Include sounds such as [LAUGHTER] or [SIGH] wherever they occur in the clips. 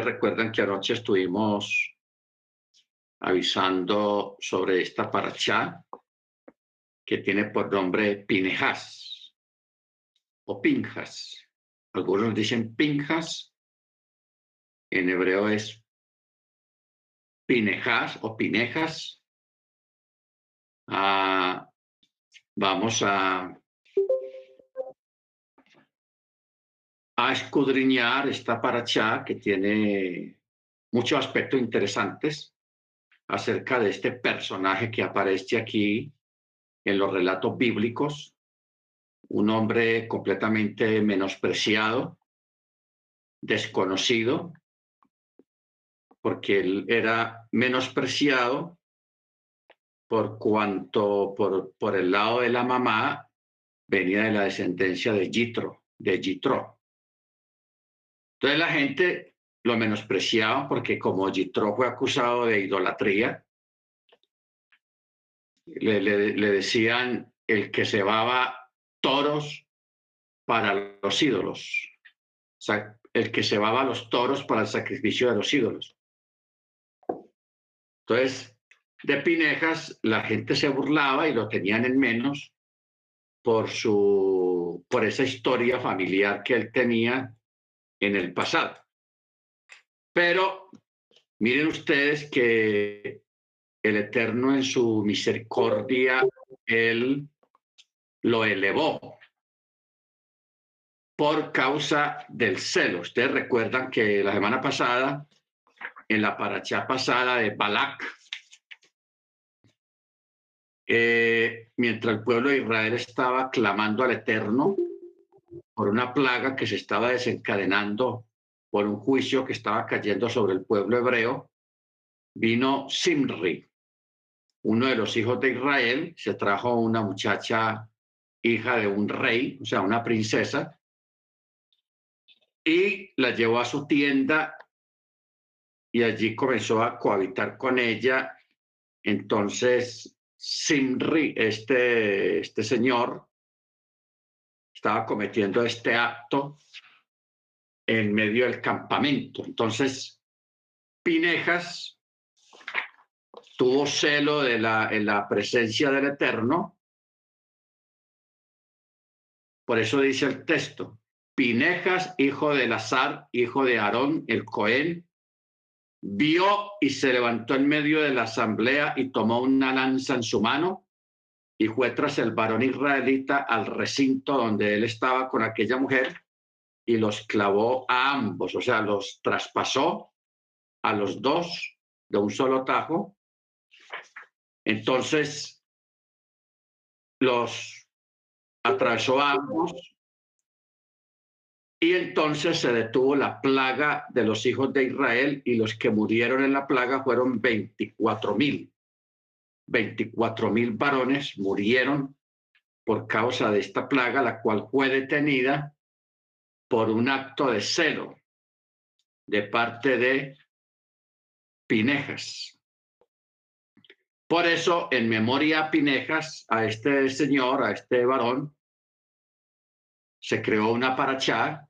recuerdan que anoche estuvimos avisando sobre esta paracha que tiene por nombre Pinejas o Pinjas. Algunos dicen Pinjas, en hebreo es Pinejas o Pinejas. Ah, vamos a a escudriñar esta paracha que tiene muchos aspectos interesantes acerca de este personaje que aparece aquí en los relatos bíblicos, un hombre completamente menospreciado, desconocido, porque él era menospreciado por cuanto por, por el lado de la mamá venía de la descendencia de Jitro, de Jitro. Entonces la gente lo menospreciaba porque como Jitro fue acusado de idolatría, le, le, decían el que cebaba toros para los ídolos, o sea, el que cebaba los toros para el sacrificio de los ídolos. Entonces, de Pinejas la gente se burlaba y lo tenían en menos por su por esa historia familiar que él tenía en el pasado. Pero miren ustedes que el Eterno en su misericordia, Él lo elevó por causa del celo. Ustedes recuerdan que la semana pasada, en la paracha pasada de Balak, eh, mientras el pueblo de Israel estaba clamando al Eterno, por una plaga que se estaba desencadenando por un juicio que estaba cayendo sobre el pueblo hebreo, vino Simri, uno de los hijos de Israel, se trajo una muchacha hija de un rey, o sea, una princesa, y la llevó a su tienda y allí comenzó a cohabitar con ella. Entonces, Simri, este, este señor, estaba cometiendo este acto en medio del campamento. Entonces, Pinejas tuvo celo de la, en la presencia del Eterno. Por eso dice el texto, Pinejas, hijo de Lazar, hijo de Aarón, el Cohen, vio y se levantó en medio de la asamblea y tomó una lanza en su mano y fue tras el varón israelita al recinto donde él estaba con aquella mujer y los clavó a ambos, o sea, los traspasó a los dos de un solo tajo. Entonces, los atravesó a ambos y entonces se detuvo la plaga de los hijos de Israel y los que murieron en la plaga fueron 24 mil. 24 mil varones murieron por causa de esta plaga, la cual fue detenida por un acto de celo de parte de Pinejas. Por eso, en memoria a Pinejas, a este señor, a este varón, se creó una parachá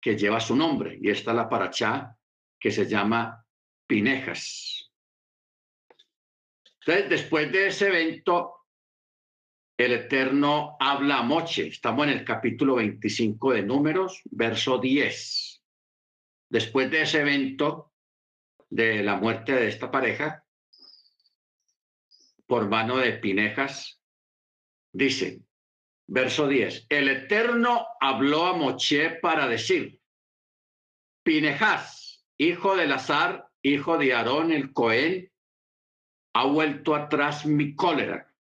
que lleva su nombre, y esta es la parachá que se llama Pinejas. Entonces, después de ese evento, el Eterno habla a Moche. Estamos en el capítulo 25 de Números, verso 10. Después de ese evento de la muerte de esta pareja, por mano de Pinejas, dice, verso 10, el Eterno habló a Moche para decir, Pinejas, hijo de Lazar, hijo de Aarón el Cohen, ha vuelto atrás mi cólera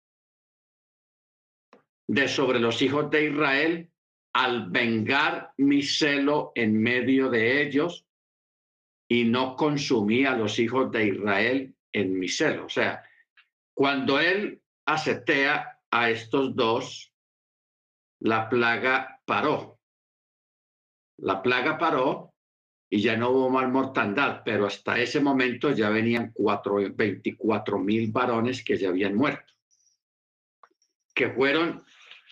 de sobre los hijos de Israel al vengar mi celo en medio de ellos y no consumí a los hijos de Israel en mi celo. O sea, cuando él acetea a estos dos, la plaga paró. La plaga paró y ya no hubo más mortandad, pero hasta ese momento ya venían cuatro, 24 mil varones que ya habían muerto, que fueron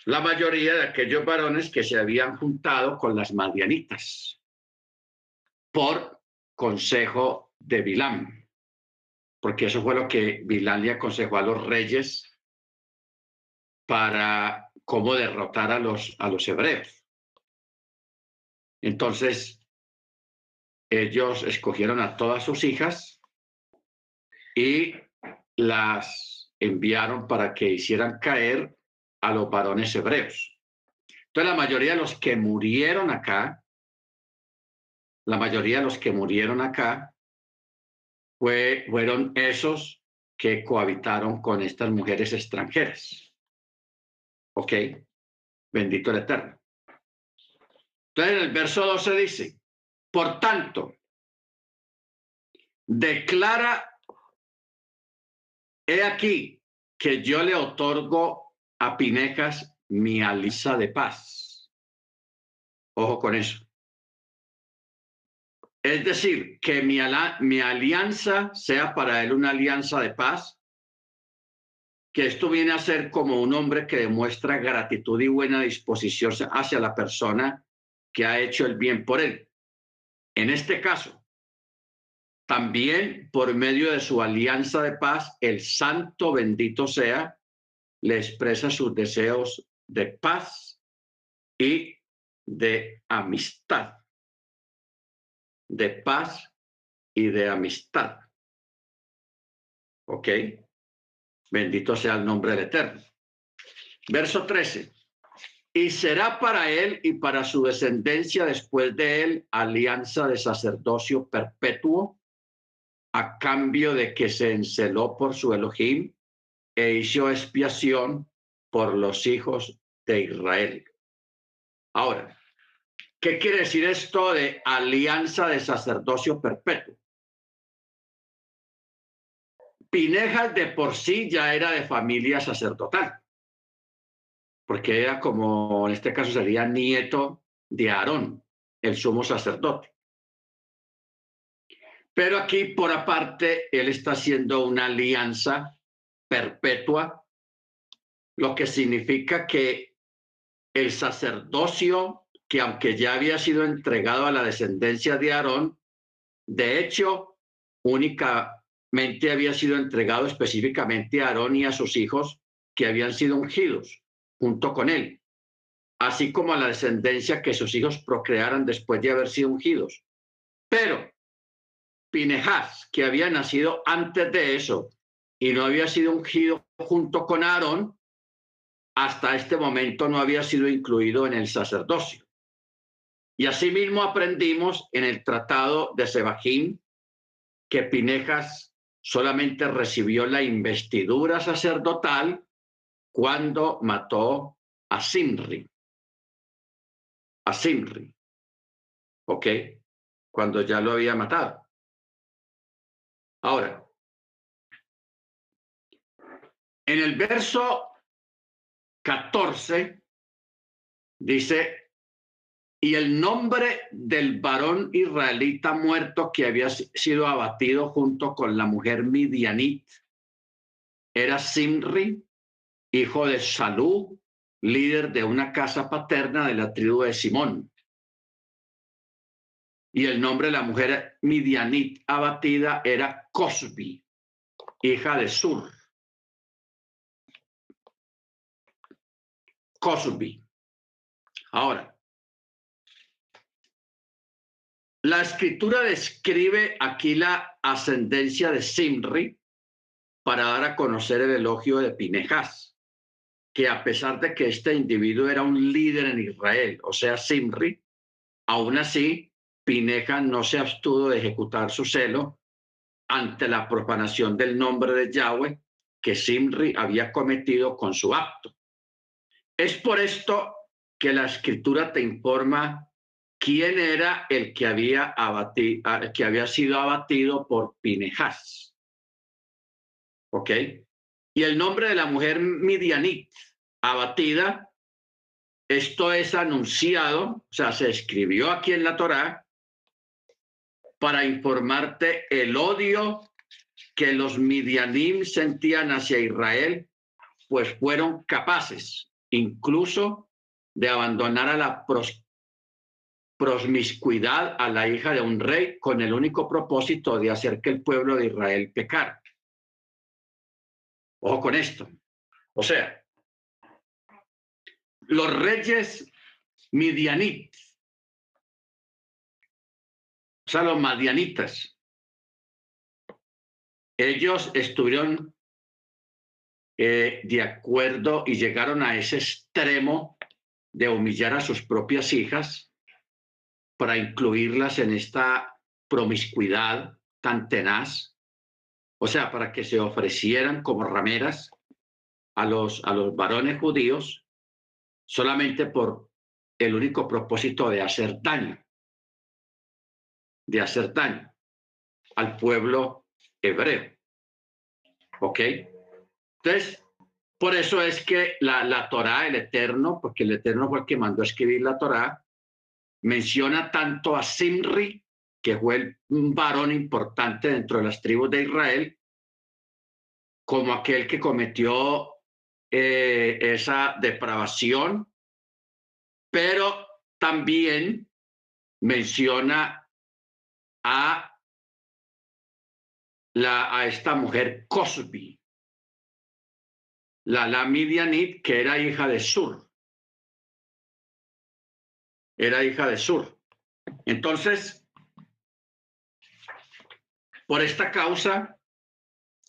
la mayoría de aquellos varones que se habían juntado con las madianitas por consejo de Bilam, porque eso fue lo que Bilam le aconsejó a los reyes para cómo derrotar a los, a los hebreos. Entonces, ellos escogieron a todas sus hijas y las enviaron para que hicieran caer a los varones hebreos. Entonces, la mayoría de los que murieron acá, la mayoría de los que murieron acá, fue, fueron esos que cohabitaron con estas mujeres extranjeras. ¿Ok? Bendito el Eterno. Entonces, en el verso 12 dice, por tanto, declara, he aquí que yo le otorgo a Pinejas mi alisa de paz. Ojo con eso. Es decir, que mi, mi alianza sea para él una alianza de paz, que esto viene a ser como un hombre que demuestra gratitud y buena disposición hacia la persona que ha hecho el bien por él. En este caso, también por medio de su alianza de paz, el santo bendito sea, le expresa sus deseos de paz y de amistad. De paz y de amistad. ¿Ok? Bendito sea el nombre del Eterno. Verso 13 y será para él y para su descendencia después de él alianza de sacerdocio perpetuo a cambio de que se enceló por su Elohim e hizo expiación por los hijos de Israel. Ahora, ¿qué quiere decir esto de alianza de sacerdocio perpetuo? Pinejas de por sí ya era de familia sacerdotal porque era como, en este caso sería nieto de Aarón, el sumo sacerdote. Pero aquí, por aparte, él está haciendo una alianza perpetua, lo que significa que el sacerdocio, que aunque ya había sido entregado a la descendencia de Aarón, de hecho, únicamente había sido entregado específicamente a Aarón y a sus hijos que habían sido ungidos junto con él, así como a la descendencia que sus hijos procrearan después de haber sido ungidos. Pero Pinejás, que había nacido antes de eso y no había sido ungido junto con Aarón, hasta este momento no había sido incluido en el sacerdocio. Y asimismo aprendimos en el tratado de Sebajín que Pinejas solamente recibió la investidura sacerdotal cuando mató a Simri. A Simri. ¿Ok? Cuando ya lo había matado. Ahora, en el verso 14 dice, y el nombre del varón israelita muerto que había sido abatido junto con la mujer midianit era Simri, hijo de Salú, líder de una casa paterna de la tribu de Simón. Y el nombre de la mujer midianit abatida era Cosbi, hija de Sur. Cosbi. Ahora, la escritura describe aquí la ascendencia de Simri para dar a conocer el elogio de Pinejas que a pesar de que este individuo era un líder en Israel, o sea, Simri, aún así, Pineja no se abstuvo de ejecutar su celo ante la profanación del nombre de Yahweh que Simri había cometido con su acto. Es por esto que la escritura te informa quién era el que había, sido abatido por Pinejas. ¿Ok? Y el nombre de la mujer Midianit, abatida, esto es anunciado, o sea, se escribió aquí en la Torá para informarte el odio que los midianim sentían hacia Israel, pues fueron capaces incluso de abandonar a la promiscuidad a la hija de un rey con el único propósito de hacer que el pueblo de Israel pecara. Ojo con esto. O sea, los reyes midianitas, o sea, los madianitas, ellos estuvieron eh, de acuerdo y llegaron a ese extremo de humillar a sus propias hijas para incluirlas en esta promiscuidad tan tenaz, o sea, para que se ofrecieran como rameras a los, a los varones judíos solamente por el único propósito de hacer daño, de hacer daño al pueblo hebreo. ¿Ok? Entonces, por eso es que la, la Torah, el Eterno, porque el Eterno fue el que mandó a escribir la Torah, menciona tanto a Simri, que fue un varón importante dentro de las tribus de Israel, como aquel que cometió eh, esa depravación, pero también menciona a, la, a esta mujer Cosby, la, Midianit, que era hija de Sur. Era hija de Sur. Entonces, por esta causa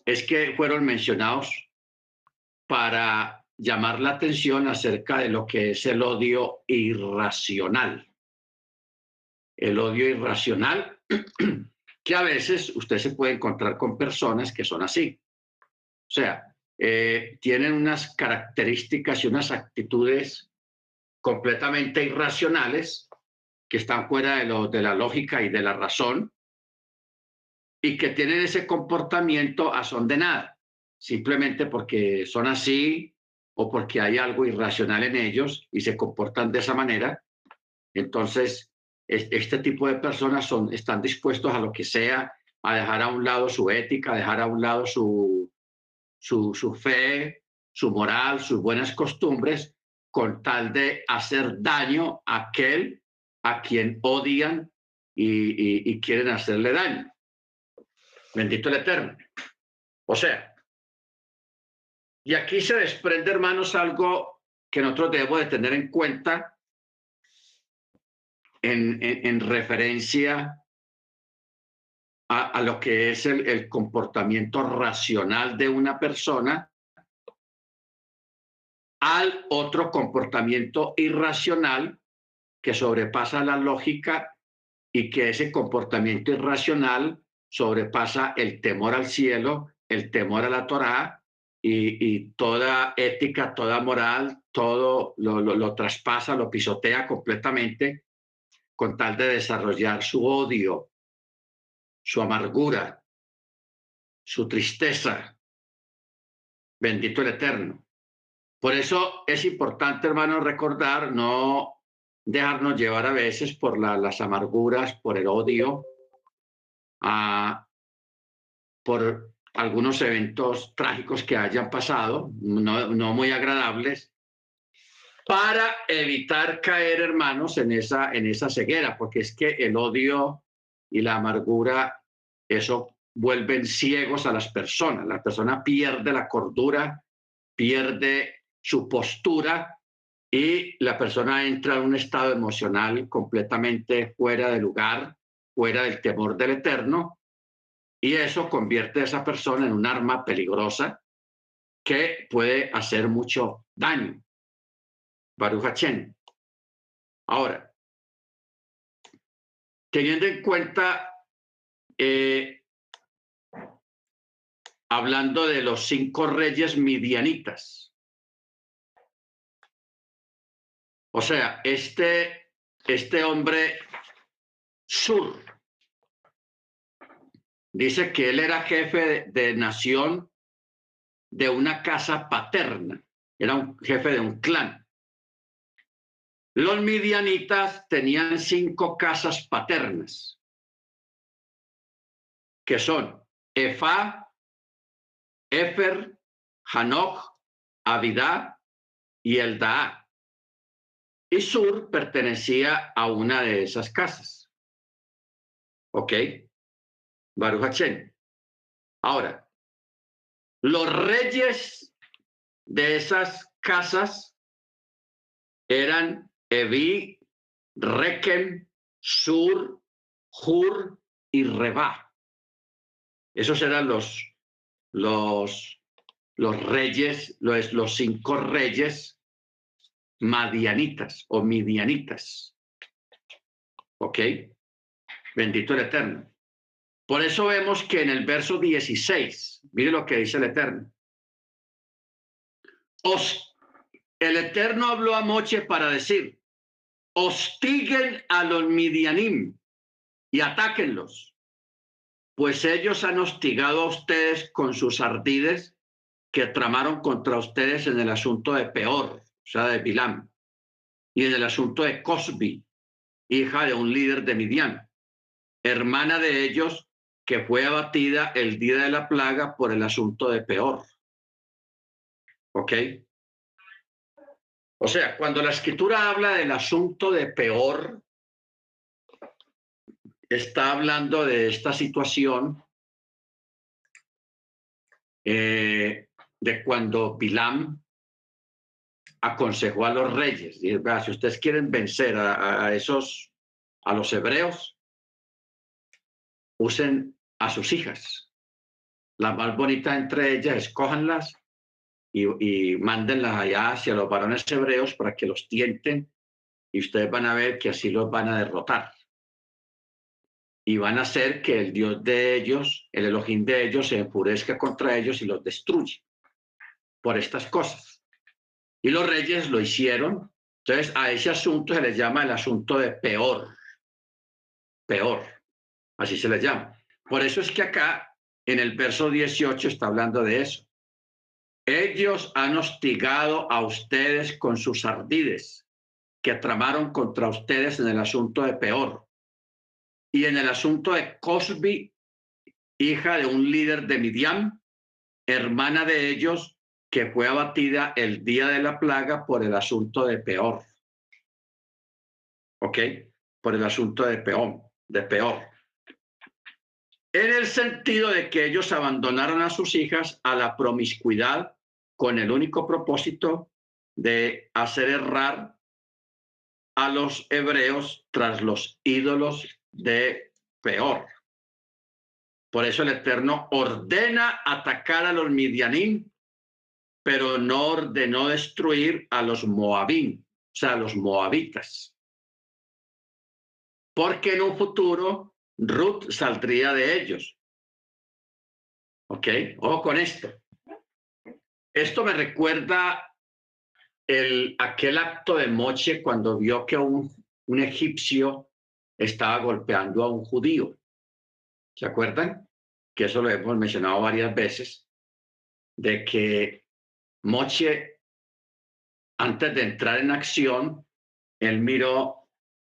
es que fueron mencionados para llamar la atención acerca de lo que es el odio irracional. El odio irracional, [CLEARS THROAT] que a veces usted se puede encontrar con personas que son así. O sea, eh, tienen unas características y unas actitudes completamente irracionales que están fuera de, lo, de la lógica y de la razón y que tienen ese comportamiento a son de nada simplemente porque son así o porque hay algo irracional en ellos y se comportan de esa manera. Entonces, este tipo de personas son, están dispuestos a lo que sea, a dejar a un lado su ética, a dejar a un lado su, su, su fe, su moral, sus buenas costumbres, con tal de hacer daño a aquel a quien odian y, y quieren hacerle daño. Bendito el Eterno. O sea, y aquí se desprende, hermanos, algo que nosotros debemos de tener en cuenta en, referencia a, lo que es el, el comportamiento racional de una persona al otro comportamiento irracional que sobrepasa la lógica y que ese comportamiento irracional sobrepasa el temor al cielo, el temor a la Torá y, toda ética, toda moral, todo lo, traspasa, lo pisotea completamente con tal de desarrollar su odio, su amargura, su tristeza. Bendito el Eterno. Por eso es importante, hermano, recordar, no dejarnos llevar a veces por las amarguras, por el odio, a, por algunos eventos trágicos que hayan pasado, no, muy agradables, para evitar caer, hermanos, en esa, en esa ceguera, porque es que el odio y la amargura, eso vuelven ciegos a las personas. La persona pierde la cordura, pierde su postura y la persona entra en un estado emocional completamente fuera de lugar, fuera del temor del eterno, y eso convierte a esa persona en un arma peligrosa que puede hacer mucho daño. Baruch Ahora, teniendo en cuenta, eh, hablando de los cinco reyes midianitas, o sea, este, este hombre sur, dice que él era jefe de, nación de una casa paterna, era un jefe de un clan. Los midianitas tenían cinco casas paternas, que son Efa, Efer, Hanok, Abidá y Eldaa. Y Sur pertenecía a una de esas casas. ¿Ok? Baruch Ahora, los reyes de esas casas eran Evi, Rekem, Sur, Hur y Reba. Esos eran los, los, los reyes, los, los cinco reyes madianitas o midianitas. ¿Ok? Bendito el Eterno. Por eso vemos que en el verso 16, mire lo que dice el Eterno. Os, el Eterno habló a Moche para decir, hostiguen a los midianim y atáquenlos, pues ellos han hostigado a ustedes con sus ardides que tramaron contra ustedes en el asunto de Peor, o sea, de Bilam, y en el asunto de Cosbi, hija de un líder de Midian, hermana de ellos que fue abatida el día de la plaga por el asunto de Peor. ¿Ok? O sea, cuando la escritura habla del asunto de Peor, está hablando de esta situación eh, de cuando Bilam aconsejó a los reyes, si ustedes quieren vencer a, esos, a los hebreos, usen a sus hijas. La más bonita entre ellas, escójanlas y, y mándenlas allá hacia los varones hebreos para que los tienten y ustedes van a ver que así los van a derrotar y van a hacer que el Dios de ellos, el Elohim de ellos, se enfurezca contra ellos y los destruye por estas cosas. Y los reyes lo hicieron. Entonces, a ese asunto se les llama el asunto de peor. Peor. Así se les llama. Por eso es que acá, en el verso 18, está hablando de eso. Ellos han hostigado a ustedes con sus ardides que tramaron contra ustedes en el asunto de peor y en el asunto de Cosby, hija de un líder de Midian, hermana de ellos, que fue abatida el día de la plaga por el asunto de peor. ¿Ok? Por el asunto de peor, de peor. En el sentido de que ellos abandonaron a sus hijas a la promiscuidad con el único propósito de hacer errar a los hebreos tras los ídolos de peor. Por eso el Eterno ordena atacar a los midianín, pero no ordenó destruir a los moabín, o sea, a los moabitas. Porque en un futuro Ruth saldría de ellos. ¿Ok? Ojo con esto. Esto me recuerda el, aquel acto de Moche cuando vio que un, un egipcio estaba golpeando a un judío. ¿Se acuerdan? Que eso lo hemos mencionado varias veces, de que Moche, antes de entrar en acción, él miró,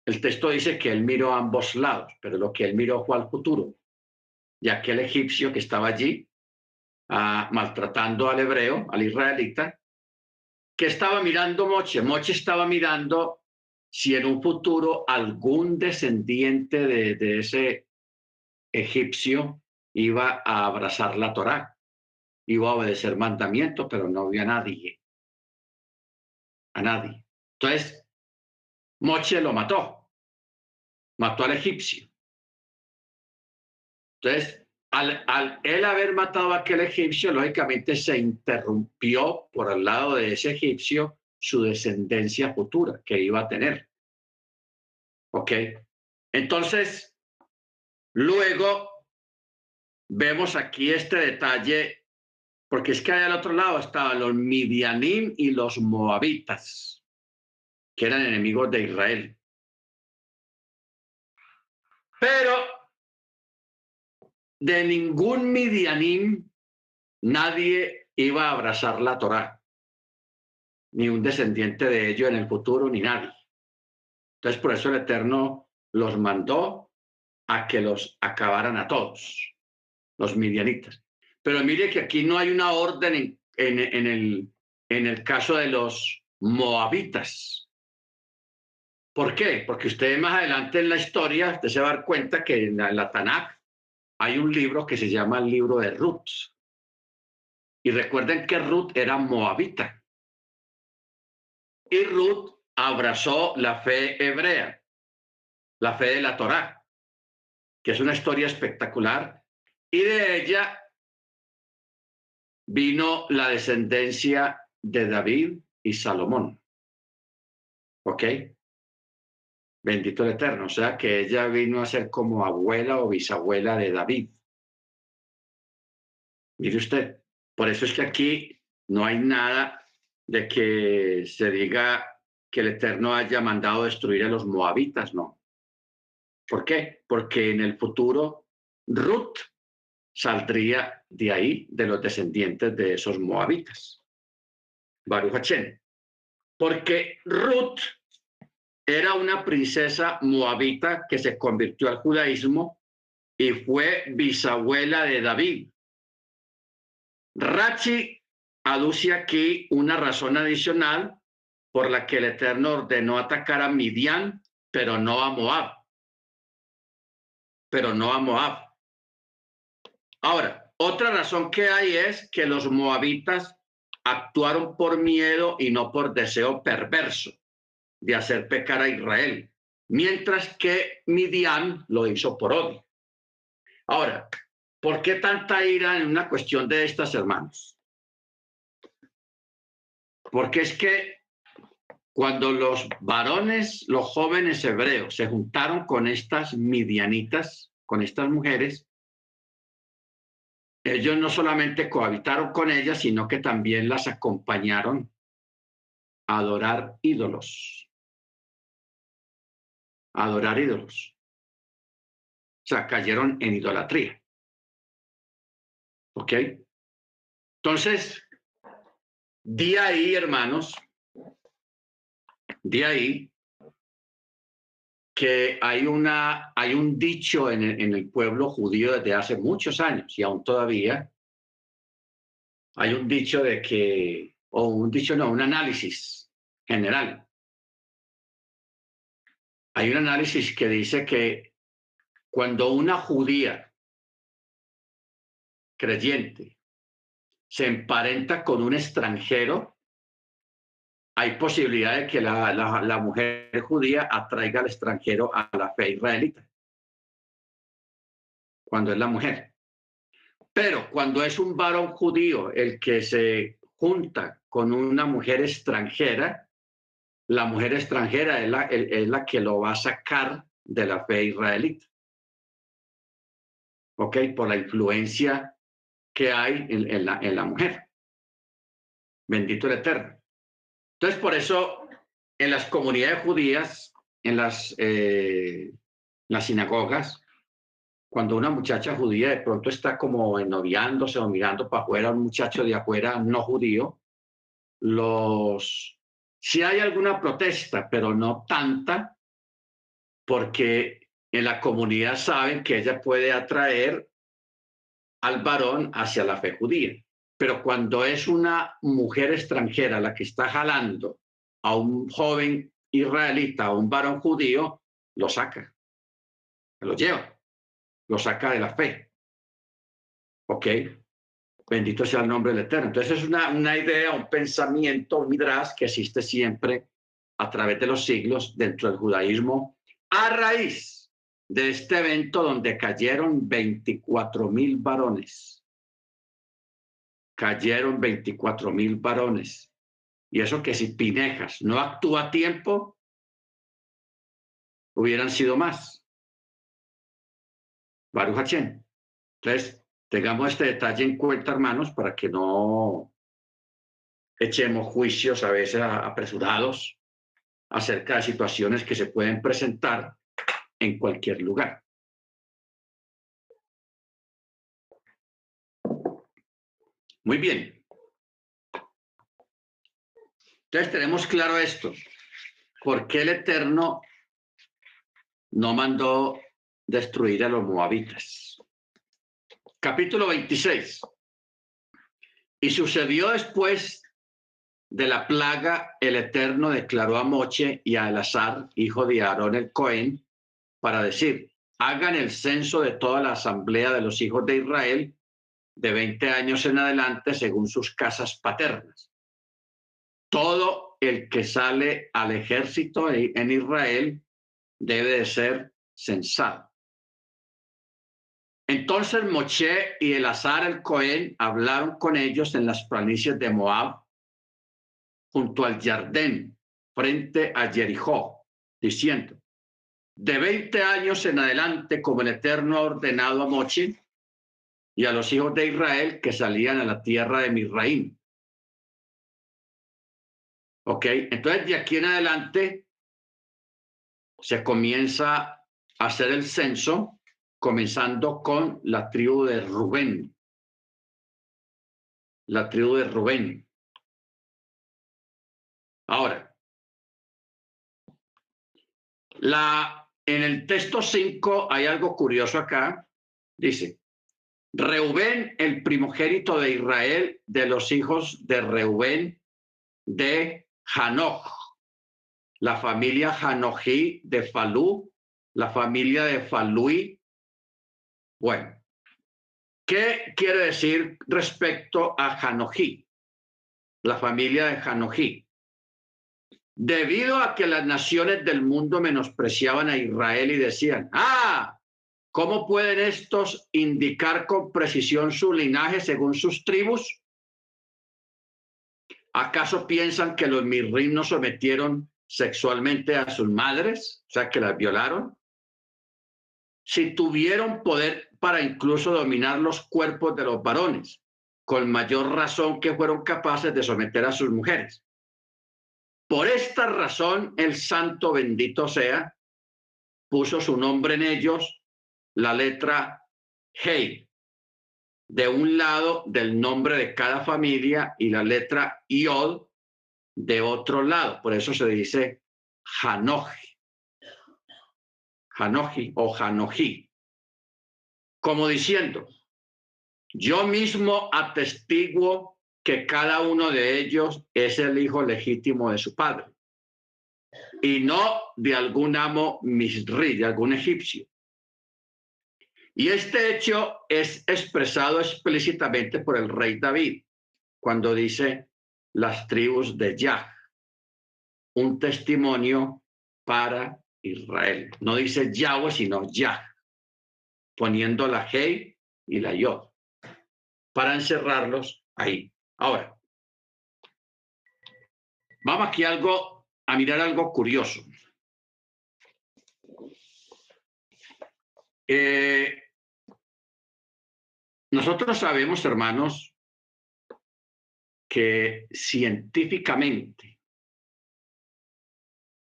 el texto dice que él miró a ambos lados, pero lo que él miró fue al futuro. Y aquel egipcio que estaba allí, ah, maltratando al hebreo, al israelita, que estaba mirando Moche. Moche estaba mirando si en un futuro algún descendiente de, ese egipcio iba a abrazar la Torá, iba a obedecer mandamientos, pero no había nadie. A nadie. Entonces, Moche lo mató. Mató al egipcio. Entonces, al, al, él haber matado a aquel egipcio, lógicamente se interrumpió por el lado de ese egipcio su descendencia futura que iba a tener. ¿Ok? Entonces, luego vemos aquí este detalle, porque es que al otro lado estaban los midianim y los moabitas, que eran enemigos de Israel. Pero de ningún midianim nadie iba a abrazar la Torá ni un descendiente de ellos en el futuro, ni nadie. Entonces, por eso el Eterno los mandó a que los acabaran a todos, los midianitas. Pero mire que aquí no hay una orden en, en, el, en el caso de los moabitas. ¿Por qué? Porque usted más adelante en la historia, usted se va a dar cuenta que en la, en Tanakh hay un libro que se llama el libro de Ruth. Y recuerden que Ruth era moabita. Y Ruth abrazó la fe hebrea, la fe de la Torá, que es una historia espectacular. Y de ella vino la descendencia de David y Salomón. ¿Ok? Bendito el Eterno. O sea que ella vino a ser como abuela o bisabuela de David. Mire usted, por eso es que aquí no hay nada de que se diga que el Eterno haya mandado destruir a los moabitas, no. ¿Por qué? Porque en el futuro Ruth saldría de ahí, de los descendientes de esos moabitas. Baruch. Porque Ruth era una princesa moabita que se convirtió al judaísmo y fue bisabuela de David. Rachi aduce aquí una razón adicional por la que el Eterno ordenó atacar a Midian, pero no a Moab. Pero no a Moab. Ahora, otra razón que hay es que los moabitas actuaron por miedo y no por deseo perverso de hacer pecar a Israel, mientras que Midian lo hizo por odio. Ahora, ¿por qué tanta ira en una cuestión de estas hermanos? Porque es que cuando los varones, los jóvenes hebreos se juntaron con estas midianitas, con estas mujeres, ellos no solamente cohabitaron con ellas, sino que también las acompañaron a adorar ídolos adorar ídolos. O sea, cayeron en idolatría. ¿Ok? Entonces, di ahí, hermanos, di ahí que hay, una, hay un dicho en el, en el pueblo judío desde hace muchos años y aún todavía hay un dicho de que, o un dicho no, un análisis general hay un análisis que dice que cuando una judía creyente se emparenta con un extranjero, hay posibilidad de que la, mujer judía atraiga al extranjero a la fe israelita, cuando es la mujer. Pero cuando es un varón judío el que se junta con una mujer extranjera, la mujer extranjera es la, es la que lo va a sacar de la fe israelita. ¿Ok? Por la influencia que hay en, la, en la mujer. Bendito el Eterno. Entonces, por eso, en las comunidades judías, en las, eh, las sinagogas, cuando una muchacha judía de pronto está como ennoviándose o mirando para afuera un muchacho de afuera no judío, los si hay alguna protesta, pero no tanta, porque en la comunidad saben que ella puede atraer al varón hacia la fe judía. Pero cuando es una mujer extranjera la que está jalando a un joven israelita, a un varón judío, lo saca, lo lleva, lo saca de la fe. ¿Ok? Bendito sea el nombre del Eterno. Entonces es una, una idea, un pensamiento, un que existe siempre a través de los siglos dentro del judaísmo a raíz de este evento donde cayeron 24 mil varones. Cayeron 24 mil varones. Y eso que si Pinejas no actúa a tiempo, hubieran sido más. Baruch Entonces, Tengamos este detalle en cuenta, hermanos, para que no echemos juicios a veces apresurados acerca de situaciones que se pueden presentar en cualquier lugar. Muy bien. Entonces tenemos claro esto. ¿Por qué el Eterno no mandó destruir a los moabitas? Capítulo 26. Y sucedió después de la plaga, el Eterno declaró a Moche y a Elazar, hijo de Aarón el Cohen, para decir, hagan el censo de toda la asamblea de los hijos de Israel de 20 años en adelante según sus casas paternas. Todo el que sale al ejército en Israel debe de ser censado. Entonces Moche y Elazar el Cohen hablaron con ellos en las planicies de Moab, junto al Jardén, frente a Jericó, diciendo, de 20 años en adelante, como el Eterno ha ordenado a Moche y a los hijos de Israel que salían a la tierra de Misraim. Ok, entonces de aquí en adelante se comienza a hacer el censo comenzando con la tribu de Rubén. La tribu de Rubén. Ahora, la, en el texto 5 hay algo curioso acá. Dice, Reubén, el primogénito de Israel, de los hijos de Reubén, de Hanoch, la familia Hanojí de Falú, la familia de Falui bueno, ¿qué quiere decir respecto a Hanojí, la familia de Hanojí? Debido a que las naciones del mundo menospreciaban a Israel y decían, ah, ¿cómo pueden estos indicar con precisión su linaje según sus tribus? ¿Acaso piensan que los mirrim no sometieron sexualmente a sus madres, o sea, que las violaron? Si tuvieron poder para incluso dominar los cuerpos de los varones, con mayor razón que fueron capaces de someter a sus mujeres. Por esta razón, el santo bendito sea, puso su nombre en ellos, la letra Hey, de un lado del nombre de cada familia y la letra Yod de otro lado. Por eso se dice Hanoji, Hanoji o Hanoji como diciendo, yo mismo atestiguo que cada uno de ellos es el hijo legítimo de su padre y no de algún amo misri, de algún egipcio. Y este hecho es expresado explícitamente por el rey David cuando dice las tribus de Yah, un testimonio para Israel. No dice Yahweh, sino Yah poniendo la Hey y la Yo para encerrarlos ahí. Ahora, vamos aquí algo, a mirar algo curioso. Eh, nosotros sabemos, hermanos, que científicamente,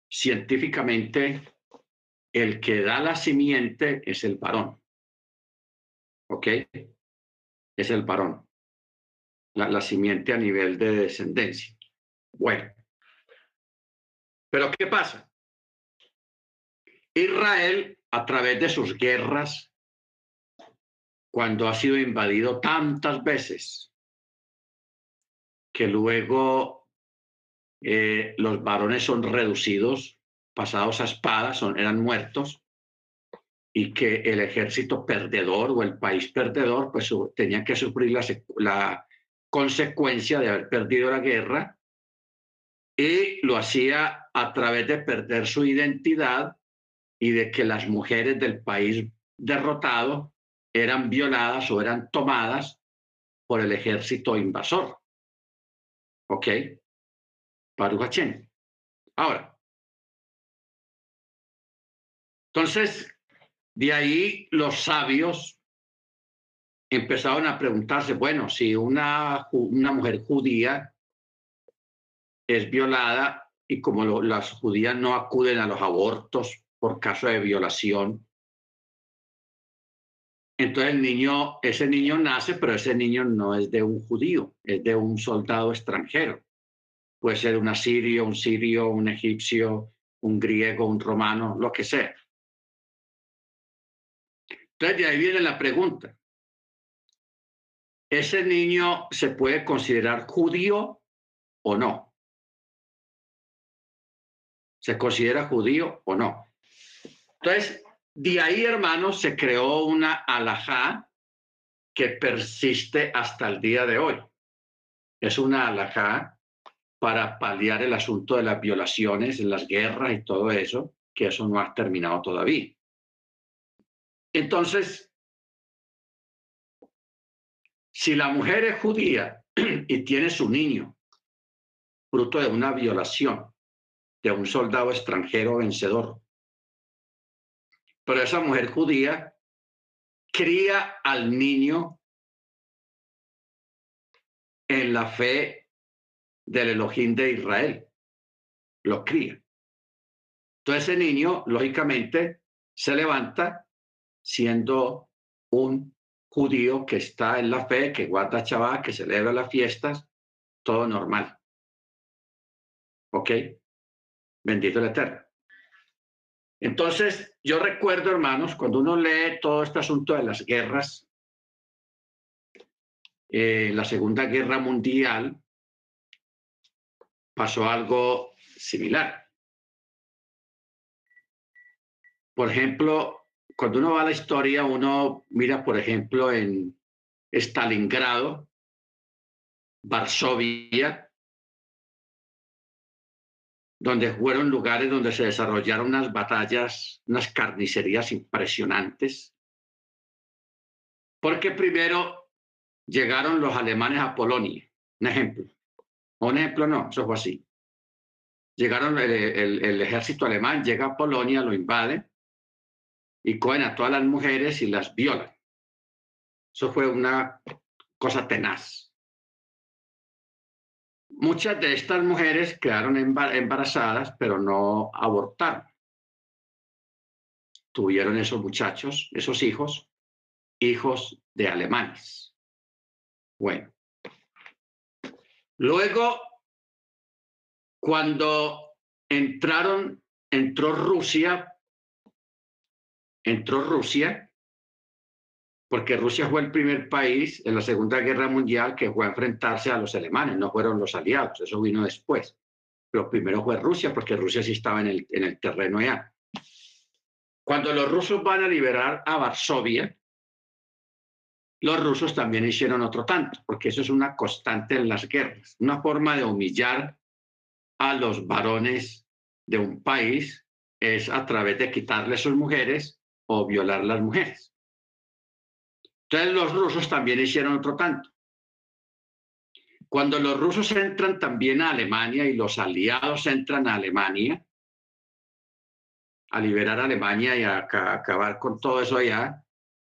científicamente, el que da la simiente es el varón. ¿Ok? Es el varón, la, simiente a nivel de descendencia. Bueno, pero ¿qué pasa? Israel, a través de sus guerras, cuando ha sido invadido tantas veces, que luego eh, los varones son reducidos, pasados a espada, son, eran muertos, y que el ejército perdedor o el país perdedor pues tenía que sufrir la, la consecuencia de haber perdido la guerra y lo hacía a través de perder su identidad y de que las mujeres del país derrotado eran violadas o eran tomadas por el ejército invasor. ¿Ok? Paruhachén. Ahora, entonces, de ahí los sabios empezaron a preguntarse, bueno, si una, una mujer judía es violada y como las judías no acuden a los abortos por caso de violación, entonces el niño, ese niño nace, pero ese niño no es de un judío, es de un soldado extranjero. Puede ser un asirio, un sirio, un egipcio, un griego, un romano, lo que sea. Entonces, de ahí viene la pregunta. ¿Ese niño se puede considerar judío o no? ¿Se considera judío o no? Entonces, de ahí, hermanos, se creó una alajá que persiste hasta el día de hoy. Es una alajá para paliar el asunto de las violaciones, las guerras y todo eso, que eso no ha terminado todavía. Entonces, si la mujer es judía [CLEARS THROAT] y tiene su niño, fruto de una violación de un soldado extranjero vencedor, pero esa mujer judía cría al niño en la fe del Elohim de Israel. Lo cría. Entonces ese niño, lógicamente, se levanta siendo un judío que está en la fe, que guarda Shabbat, que celebra las fiestas, todo normal. ¿Ok? Bendito el Eterno. Entonces, yo recuerdo, hermanos, cuando uno lee todo este asunto de las guerras, eh, la Segunda Guerra Mundial, pasó algo similar. Por ejemplo, cuando uno va a la historia, uno mira, por ejemplo, en Stalingrado, Varsovia, donde fueron lugares donde se desarrollaron unas batallas, unas carnicerías impresionantes. Porque primero llegaron los alemanes a Polonia, un ejemplo. Un ejemplo no, eso fue así. Llegaron el, ejército alemán, llega a Polonia, lo invade, y cogen a todas las mujeres y las violan. Eso fue una cosa tenaz. Muchas de estas mujeres quedaron embarazadas, pero no abortaron. Tuvieron esos muchachos, esos hijos, hijos de alemanes. Bueno. Luego, cuando entraron, entró Rusia entró Rusia, porque Rusia fue el primer país en la Segunda Guerra Mundial que fue a enfrentarse a los alemanes, no fueron los aliados, eso vino después. Pero primero fue Rusia, porque Rusia sí estaba en el, en el terreno ya. Cuando los rusos van a liberar a Varsovia, los rusos también hicieron otro tanto, porque eso es una constante en las guerras, una forma de humillar a los varones de un país es a través de quitarles sus mujeres o violar las mujeres. Entonces los rusos también hicieron otro tanto. Cuando los rusos entran también a Alemania y los aliados entran a Alemania, a liberar a Alemania y a, acabar con todo eso allá,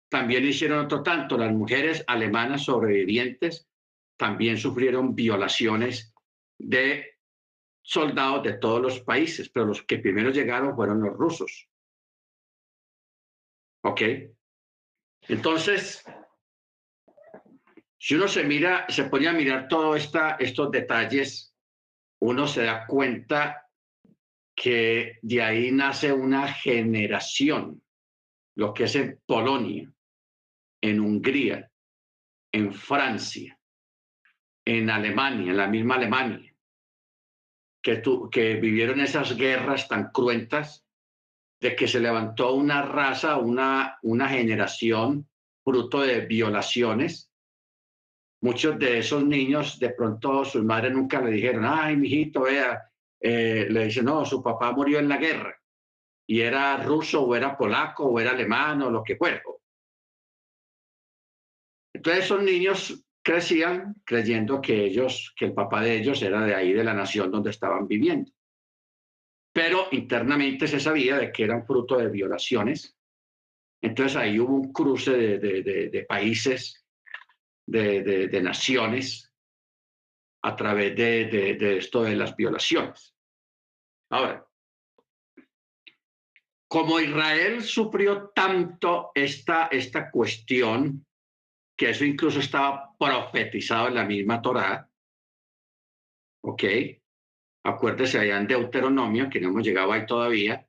también hicieron otro tanto. Las mujeres alemanas sobrevivientes también sufrieron violaciones de soldados de todos los países, pero los que primero llegaron fueron los rusos. ¿Ok? Entonces, si uno se mira, se pone a mirar todos estos detalles, uno se da cuenta que de ahí nace una generación, lo que es en Polonia, en Hungría, en Francia, en Alemania, en la misma Alemania, que, que vivieron esas guerras tan cruentas de que se levantó una raza, una, una generación fruto de violaciones. Muchos de esos niños, de pronto sus madres nunca le dijeron, ay, mijito, vea, eh, le dicen, no, su papá murió en la guerra y era ruso o era polaco o era alemán o lo que fuera. Entonces esos niños crecían creyendo que ellos, que el papá de ellos era de ahí, de la nación donde estaban viviendo pero internamente se sabía de que eran fruto de violaciones. Entonces ahí hubo un cruce de, países, de, naciones, a través de, esto de las violaciones. Ahora, como Israel sufrió tanto esta, esta cuestión, que eso incluso estaba profetizado en la misma Torá, ¿ok? Acuérdese allá en Deuteronomio, que no hemos llegado ahí todavía,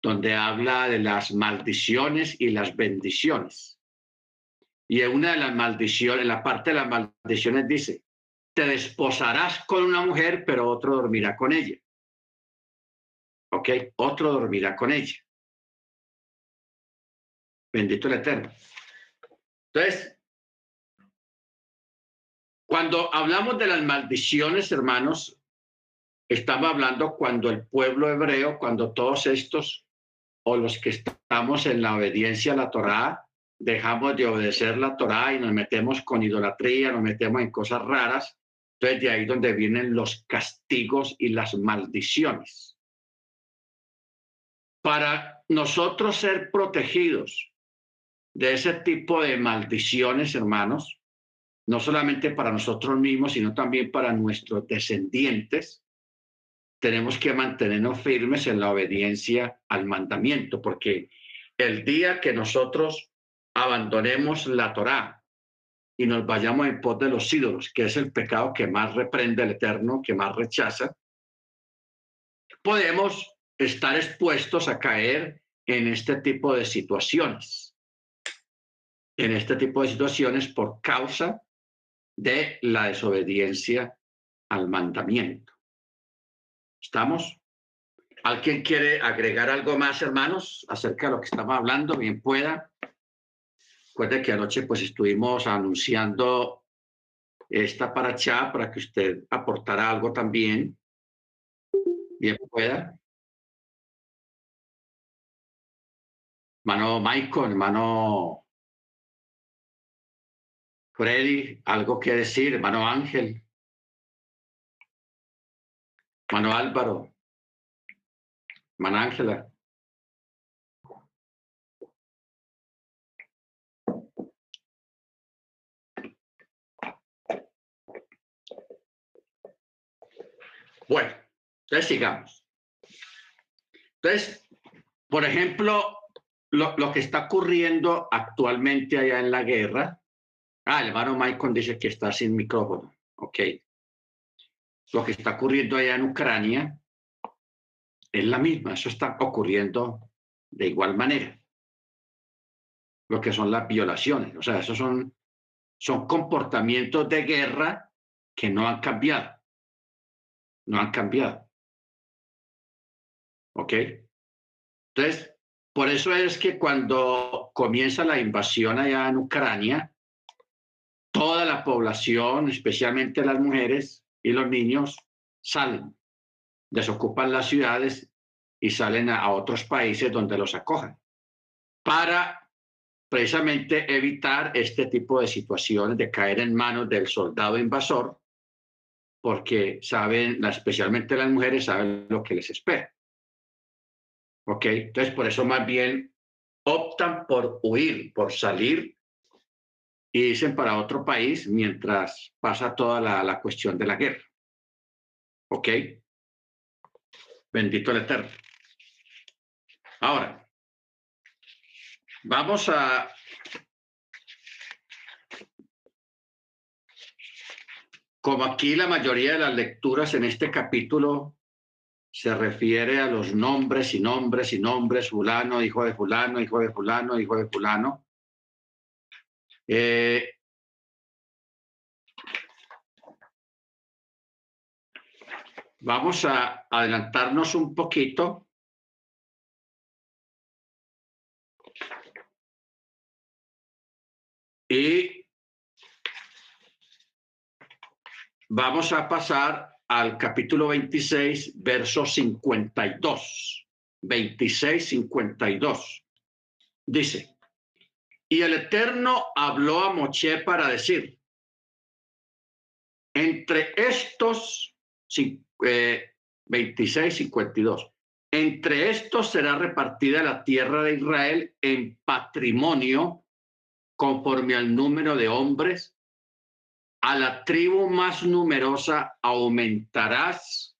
donde habla de las maldiciones y las bendiciones. Y en una de las maldiciones, en la parte de las maldiciones dice, te desposarás con una mujer, pero otro dormirá con ella. ¿Ok? Otro dormirá con ella. Bendito el Eterno. Entonces, cuando hablamos de las maldiciones, hermanos, estamos hablando cuando el pueblo hebreo, cuando todos estos o los que estamos en la obediencia a la Torá, dejamos de obedecer la Torá y nos metemos con idolatría, nos metemos en cosas raras, entonces de ahí donde vienen los castigos y las maldiciones. Para nosotros ser protegidos de ese tipo de maldiciones, hermanos, no solamente para nosotros mismos, sino también para nuestros descendientes, tenemos que mantenernos firmes en la obediencia al mandamiento, porque el día que nosotros abandonemos la Torá y nos vayamos en pos de los ídolos, que es el pecado que más reprende el Eterno, que más rechaza, podemos estar expuestos a caer en este tipo de situaciones, en este tipo de situaciones por causa de la desobediencia al mandamiento. ¿Estamos? ¿Alguien quiere agregar algo más, hermanos, acerca de lo que estamos hablando? Bien pueda. Recuerde que anoche pues estuvimos anunciando esta paracha para que usted aportara algo también. Bien pueda. Hermano Michael, hermano Freddy, algo que decir, hermano Ángel, hermano Álvaro, hermano Ángela. Bueno, entonces sigamos. Entonces, por ejemplo, lo, lo, que está ocurriendo actualmente allá en la guerra. Ah, el hermano Michael dice que está sin micrófono. Ok. Lo que está ocurriendo allá en Ucrania es la misma. Eso está ocurriendo de igual manera. Lo que son las violaciones. O sea, esos son, son comportamientos de guerra que no han cambiado no han cambiado. ¿Ok? Entonces, por eso es que cuando comienza la invasión allá en Ucrania, toda la población, especialmente las mujeres y los niños, salen, desocupan las ciudades y salen a, otros países donde los acojan, para precisamente evitar este tipo de situaciones de caer en manos del soldado invasor porque saben, especialmente las mujeres, saben lo que les espera. ¿Ok? Entonces, por eso más bien optan por huir, por salir y dicen para otro país mientras pasa toda la, la cuestión de la guerra. ¿Ok? Bendito el Eterno. Ahora, vamos a Como aquí la mayoría de las lecturas en este capítulo se refiere a los nombres y nombres y nombres, fulano, hijo de fulano, hijo de fulano, hijo de fulano. Eh, vamos a adelantarnos un poquito. Y Vamos a pasar al capítulo 26, verso 52. 26, 52. Dice, y el Eterno habló a Moche para decir, entre estos, 26, 52, entre estos será repartida la tierra de Israel en patrimonio conforme al número de hombres. A la tribu más numerosa aumentarás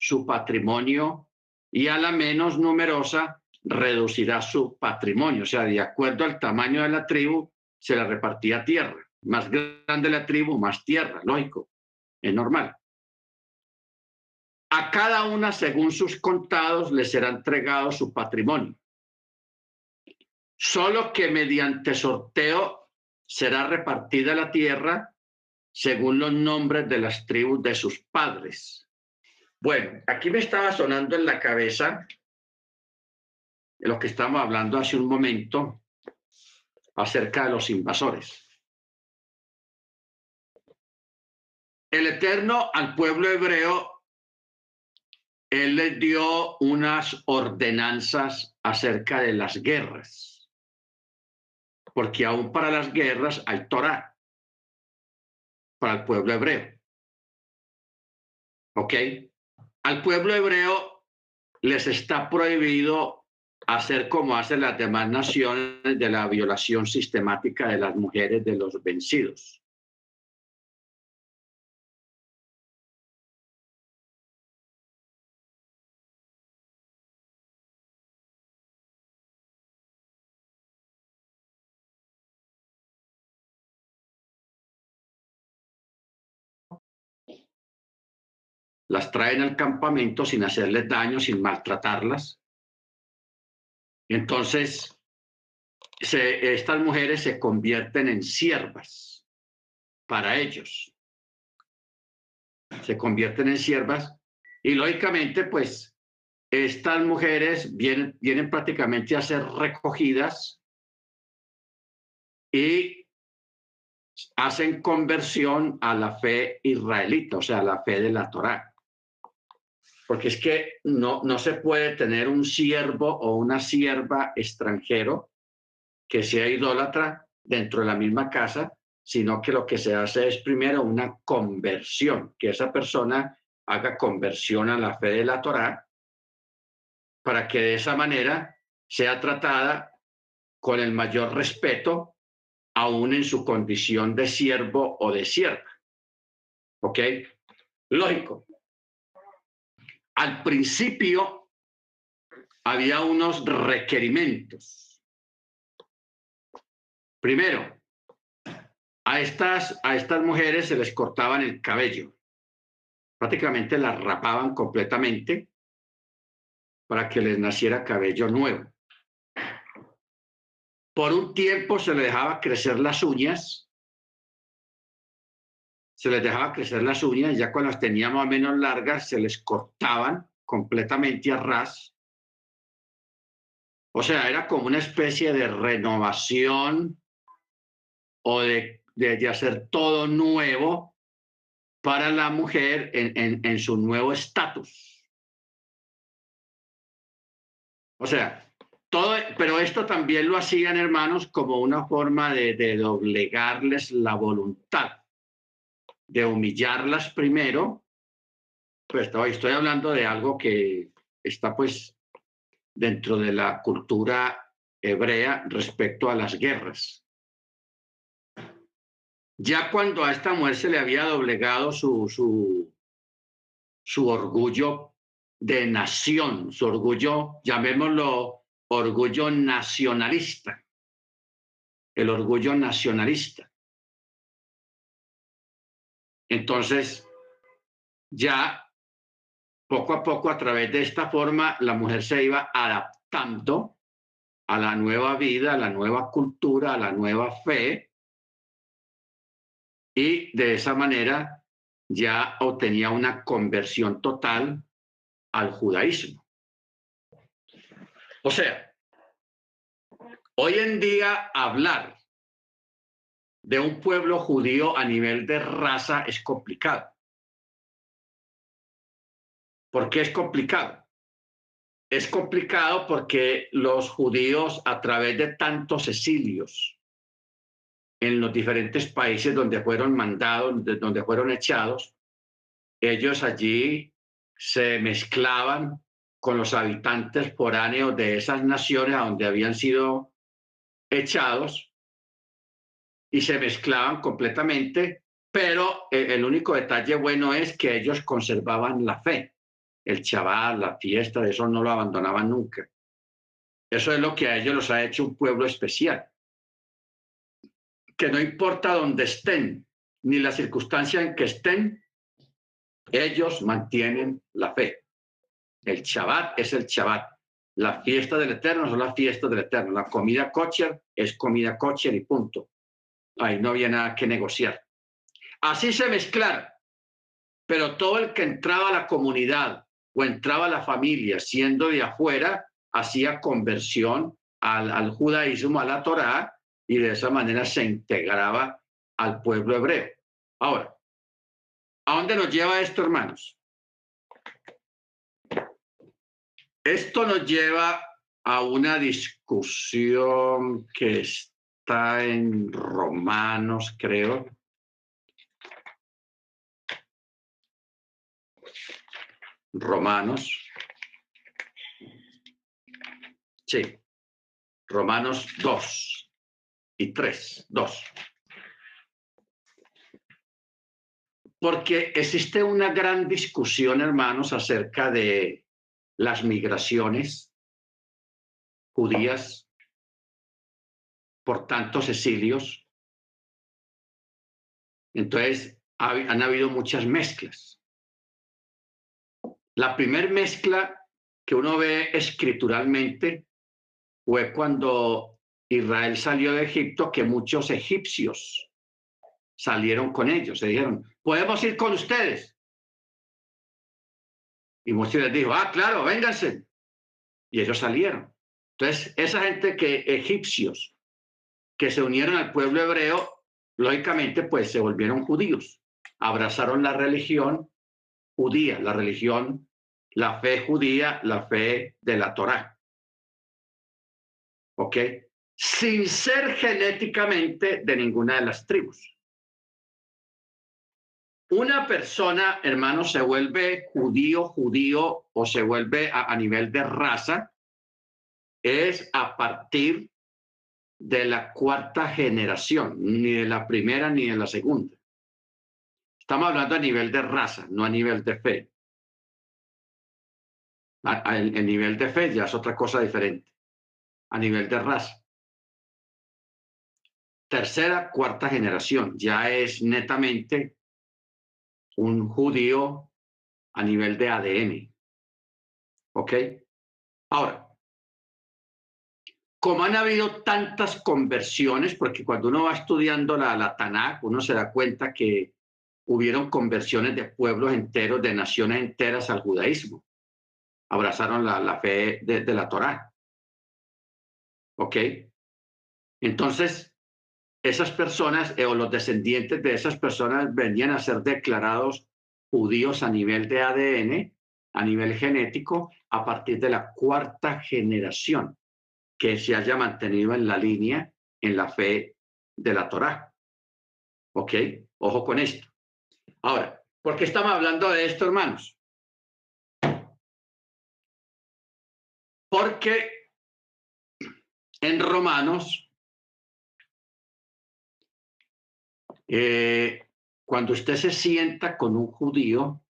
su patrimonio y a la menos numerosa reducirá su patrimonio. O sea, de acuerdo al tamaño de la tribu, se la repartía tierra. Más grande la tribu, más tierra, lógico, es normal. A cada una, según sus contados, le será entregado su patrimonio. Solo que mediante sorteo será repartida la tierra según los nombres de las tribus de sus padres. Bueno, aquí me estaba sonando en la cabeza lo que estamos hablando hace un momento acerca de los invasores. El Eterno al pueblo hebreo, Él les dio unas ordenanzas acerca de las guerras, porque aún para las guerras hay Torah, para el pueblo hebreo. ¿Ok? Al pueblo hebreo les está prohibido hacer como hacen las demás naciones de la violación sistemática de las mujeres de los vencidos. las traen al campamento sin hacerles daño, sin maltratarlas. Entonces, estas mujeres se convierten en siervas para ellos. Se convierten en siervas y lógicamente, pues, estas mujeres vienen, vienen prácticamente a ser recogidas y hacen conversión a la fe israelita, o sea, a la fe de la Torá porque es que no, no se puede tener un siervo o una sierva extranjero que sea idólatra dentro de la misma casa, sino que lo que se hace es primero una conversión, que esa persona haga conversión a la fe de la Torá, para que de esa manera sea tratada con el mayor respeto, aún en su condición de siervo o de sierva. ¿Ok? Lógico, al principio había unos requerimientos. Primero, a estas, a estas mujeres se les cortaban el cabello. Prácticamente las rapaban completamente para que les naciera cabello nuevo. Por un tiempo se les dejaba crecer las uñas se les dejaba crecer las uñas, ya cuando las teníamos más o menos largas, se les cortaban completamente a ras. O sea, era como una especie de renovación o de, de, hacer todo nuevo para la mujer en, en, su nuevo estatus. O sea, todo, pero esto también lo hacían, hermanos, como una forma de doblegarles la voluntad de humillarlas primero, pues estoy hablando de algo que está pues dentro de la cultura hebrea respecto a las guerras. Ya cuando a esta mujer se le había doblegado su, su, su orgullo de nación, su orgullo, llamémoslo orgullo nacionalista, el orgullo nacionalista. Entonces, ya poco a poco, a través de esta forma, la mujer se iba adaptando a la nueva vida, a la nueva cultura, a la nueva fe, y de esa manera ya obtenía una conversión total al judaísmo. O sea, hoy en día hablar de un pueblo judío a nivel de raza es complicado. ¿Por qué es complicado? Es complicado porque los judíos a través de tantos exilios en los diferentes países donde fueron mandados, donde fueron echados, ellos allí se mezclaban con los habitantes foráneos de esas naciones a donde habían sido echados y se mezclaban completamente, pero el único detalle bueno es que ellos conservaban la fe, el chaval, la fiesta, de eso no lo abandonaban nunca. Eso es lo que a ellos los ha hecho un pueblo especial, que no importa dónde estén, ni la circunstancia en que estén, ellos mantienen la fe. El Shabbat es el Shabbat. La fiesta del Eterno es la fiesta del Eterno. La comida kosher es comida kosher y punto ahí no había nada que negociar. Así se mezclaron. Pero todo el que entraba a la comunidad o entraba a la familia siendo de afuera, hacía conversión al, al judaísmo, a la Torá, y de esa manera se integraba al pueblo hebreo. Ahora, ¿a dónde nos lleva esto, hermanos? Esto nos lleva a una discusión que está en Romanos, creo. Romanos. Sí, Romanos 2 y 3, 2. Porque existe una gran discusión, hermanos, acerca de las migraciones judías por tantos exilios. Entonces, han habido muchas mezclas. La primer mezcla que uno ve escrituralmente fue cuando Israel salió de Egipto, que muchos egipcios salieron con ellos. Se dijeron, podemos ir con ustedes. Y Moisés les dijo, ah, claro, vénganse. Y ellos salieron. Entonces, esa gente que egipcios que se unieron al pueblo hebreo, lógicamente, pues se volvieron judíos. Abrazaron la religión judía, la religión, la fe judía, la fe de la Torá. ¿Ok? Sin ser genéticamente de ninguna de las tribus. Una persona, hermano, se vuelve judío, judío o se vuelve a, nivel de raza, es a partir de la cuarta generación, ni de la primera ni de la segunda. Estamos hablando a nivel de raza, no a nivel de fe. El nivel de fe ya es otra cosa diferente. A nivel de raza. Tercera, cuarta generación, ya es netamente un judío a nivel de ADN. ¿Ok? Ahora, como han habido tantas conversiones, porque cuando uno va estudiando la, la Tanakh, uno se da cuenta que hubieron conversiones de pueblos enteros, de naciones enteras al judaísmo. Abrazaron la, fe de, de la Torá. ¿Ok? Entonces, esas personas eh, o los descendientes de esas personas venían a ser declarados judíos a nivel de ADN, a nivel genético, a partir de la cuarta generación que se haya mantenido en la línea, en la fe de la Torá. ¿Ok? Ojo con esto. Ahora, ¿por qué estamos hablando de esto, hermanos? Porque en Romanos Eh, cuando usted se sienta con un judío,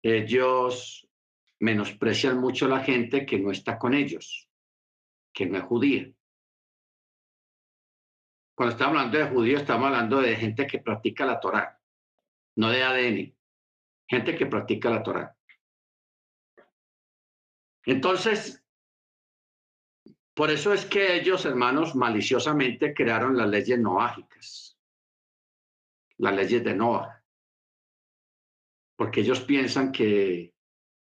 ellos menosprecian mucho a la gente que no está con ellos, que no es judía. Cuando estamos hablando de judíos, estamos hablando de gente que practica la Torá, no de ADN, gente que practica la Torá. Entonces, por eso es que ellos, hermanos, maliciosamente crearon las leyes noágicas las leyes de Noah. Porque ellos piensan que,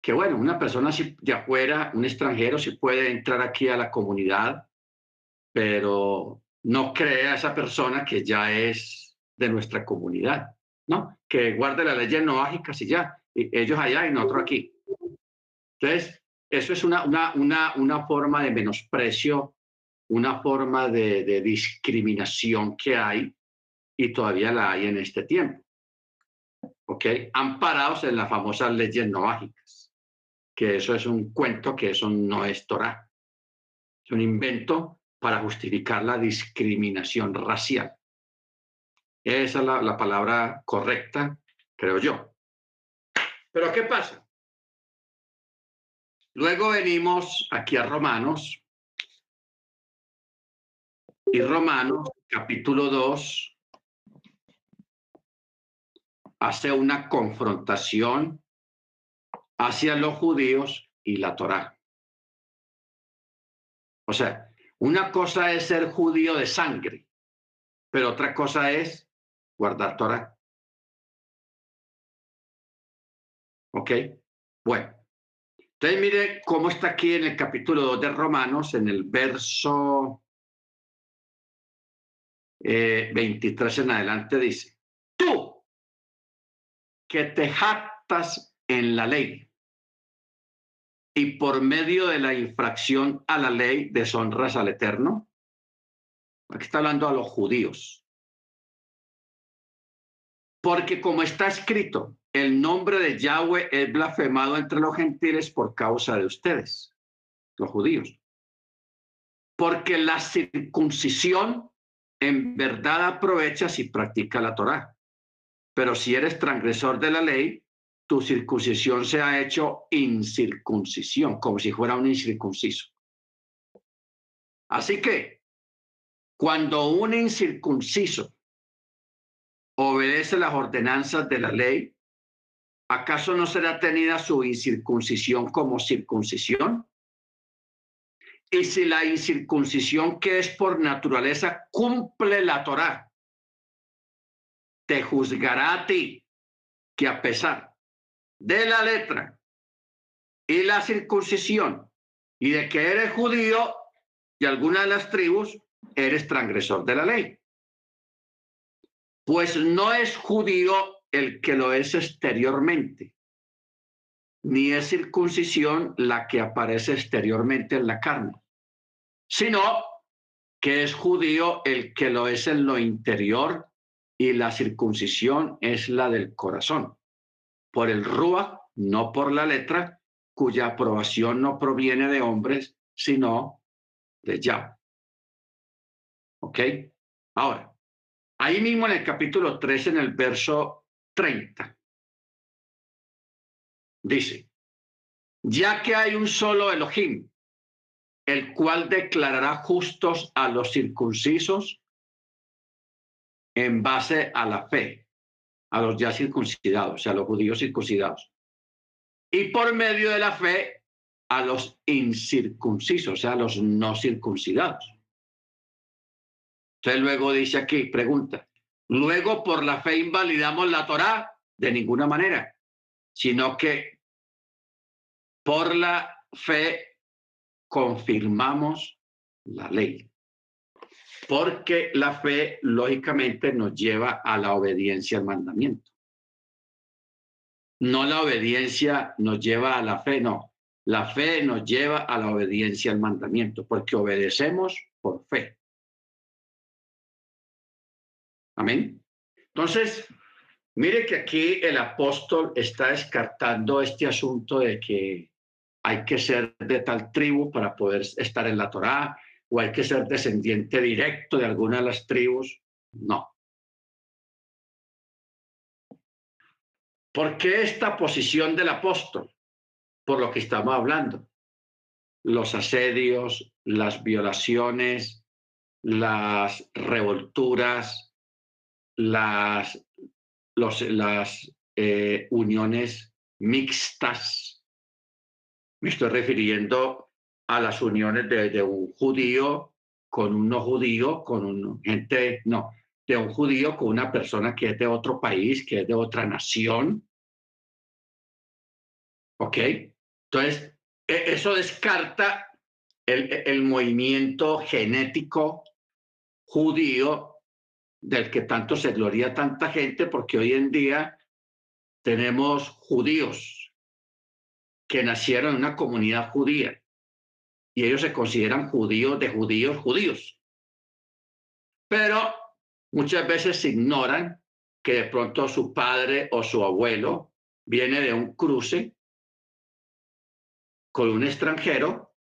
que bueno, una persona de afuera, un extranjero, sí puede entrar aquí a la comunidad, pero no crea esa persona que ya es de nuestra comunidad, ¿no? Que guarde las leyes noágicas y ya, ellos allá y nosotros aquí. Entonces, eso es una, una, una, una forma de menosprecio, una forma de, de discriminación que hay y todavía la hay en este tiempo. ¿Ok? Amparados en las famosas leyes noágicas, que eso es un cuento, que eso no es Torah. Es un invento para justificar la discriminación racial. Esa es la, la palabra correcta, creo yo. Pero ¿qué pasa? Luego venimos aquí a Romanos. Y Romanos, capítulo 2, hace una confrontación hacia los judíos y la Torá. O sea, una cosa es ser judío de sangre, pero otra cosa es guardar Torah. ¿Ok? Bueno. Entonces mire cómo está aquí en el capítulo 2 de Romanos, en el verso 23 eh, en adelante, dice, tú que te jactas en la ley y por medio de la infracción a la ley deshonras al Eterno. Aquí está hablando a los judíos. Porque como está escrito, el nombre de Yahweh es blasfemado entre los gentiles por causa de ustedes, los judíos. Porque la circuncisión en verdad aprovecha si practica la Torá. Pero si eres transgresor de la ley, tu circuncisión se ha hecho incircuncisión, como si fuera un incircunciso. Así que, cuando un incircunciso obedece las ordenanzas de la ley, ¿acaso no será tenida su incircuncisión como circuncisión? Y si la incircuncisión que es por naturaleza cumple la Torá, te juzgará a ti que a pesar de la letra y la circuncisión y de que eres judío y alguna de las tribus, eres transgresor de la ley. Pues no es judío el que lo es exteriormente, ni es circuncisión la que aparece exteriormente en la carne, sino que es judío el que lo es en lo interior y la circuncisión es la del corazón por el Rúa, no por la letra, cuya aprobación no proviene de hombres, sino de Yah. ¿Ok? Ahora, ahí mismo en el capítulo 3, en el verso 30, dice, ya que hay un solo Elohim, el cual declarará justos a los circuncisos en base a la fe a los ya circuncidados, o sea, a los judíos circuncidados. Y por medio de la fe a los incircuncisos, o sea, a los no circuncidados. Entonces luego dice aquí, pregunta, luego por la fe invalidamos la Torá de ninguna manera, sino que por la fe confirmamos la ley porque la fe lógicamente nos lleva a la obediencia al mandamiento. No la obediencia nos lleva a la fe, no. La fe nos lleva a la obediencia al mandamiento, porque obedecemos por fe. Amén. Entonces, mire que aquí el apóstol está descartando este asunto de que hay que ser de tal tribu para poder estar en la Torá, o hay que ser descendiente directo de alguna de las tribus. No. ¿Por qué esta posición del apóstol? Por lo que estamos hablando. Los asedios, las violaciones, las revolturas, las, los, las eh, uniones mixtas. Me estoy refiriendo a las uniones de, un judío con un no judío, con un gente, no, de un judío con una persona que es de otro país, que es de otra nación. ¿Ok? Entonces, e, eso descarta el, el movimiento genético judío del que tanto se gloria tanta gente, porque hoy en día tenemos judíos que nacieron en una comunidad judía y ellos se consideran judíos de judíos judíos. Pero muchas veces se ignoran que de pronto su padre o su abuelo viene de un cruce con un extranjero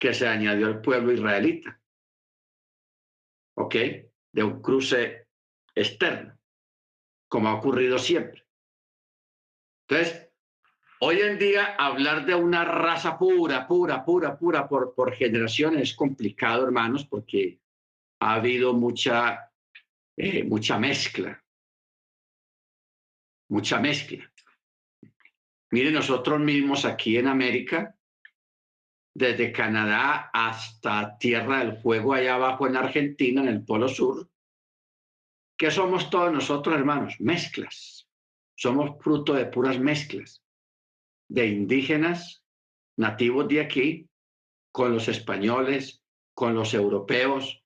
que se añadió al pueblo israelita. ¿Ok? De un cruce externo, como ha ocurrido siempre. Entonces, Hoy en día hablar de una raza pura, pura, pura, pura por, por generaciones es complicado, hermanos, porque ha habido mucha, eh, mucha mezcla. Mucha mezcla. Miren, nosotros mismos aquí en América, desde Canadá hasta Tierra del Fuego, allá abajo en Argentina, en el Polo Sur, ¿Qué somos todos nosotros, hermanos? Mezclas. Somos fruto de puras mezclas, de indígenas, nativos de aquí, con los españoles, con los europeos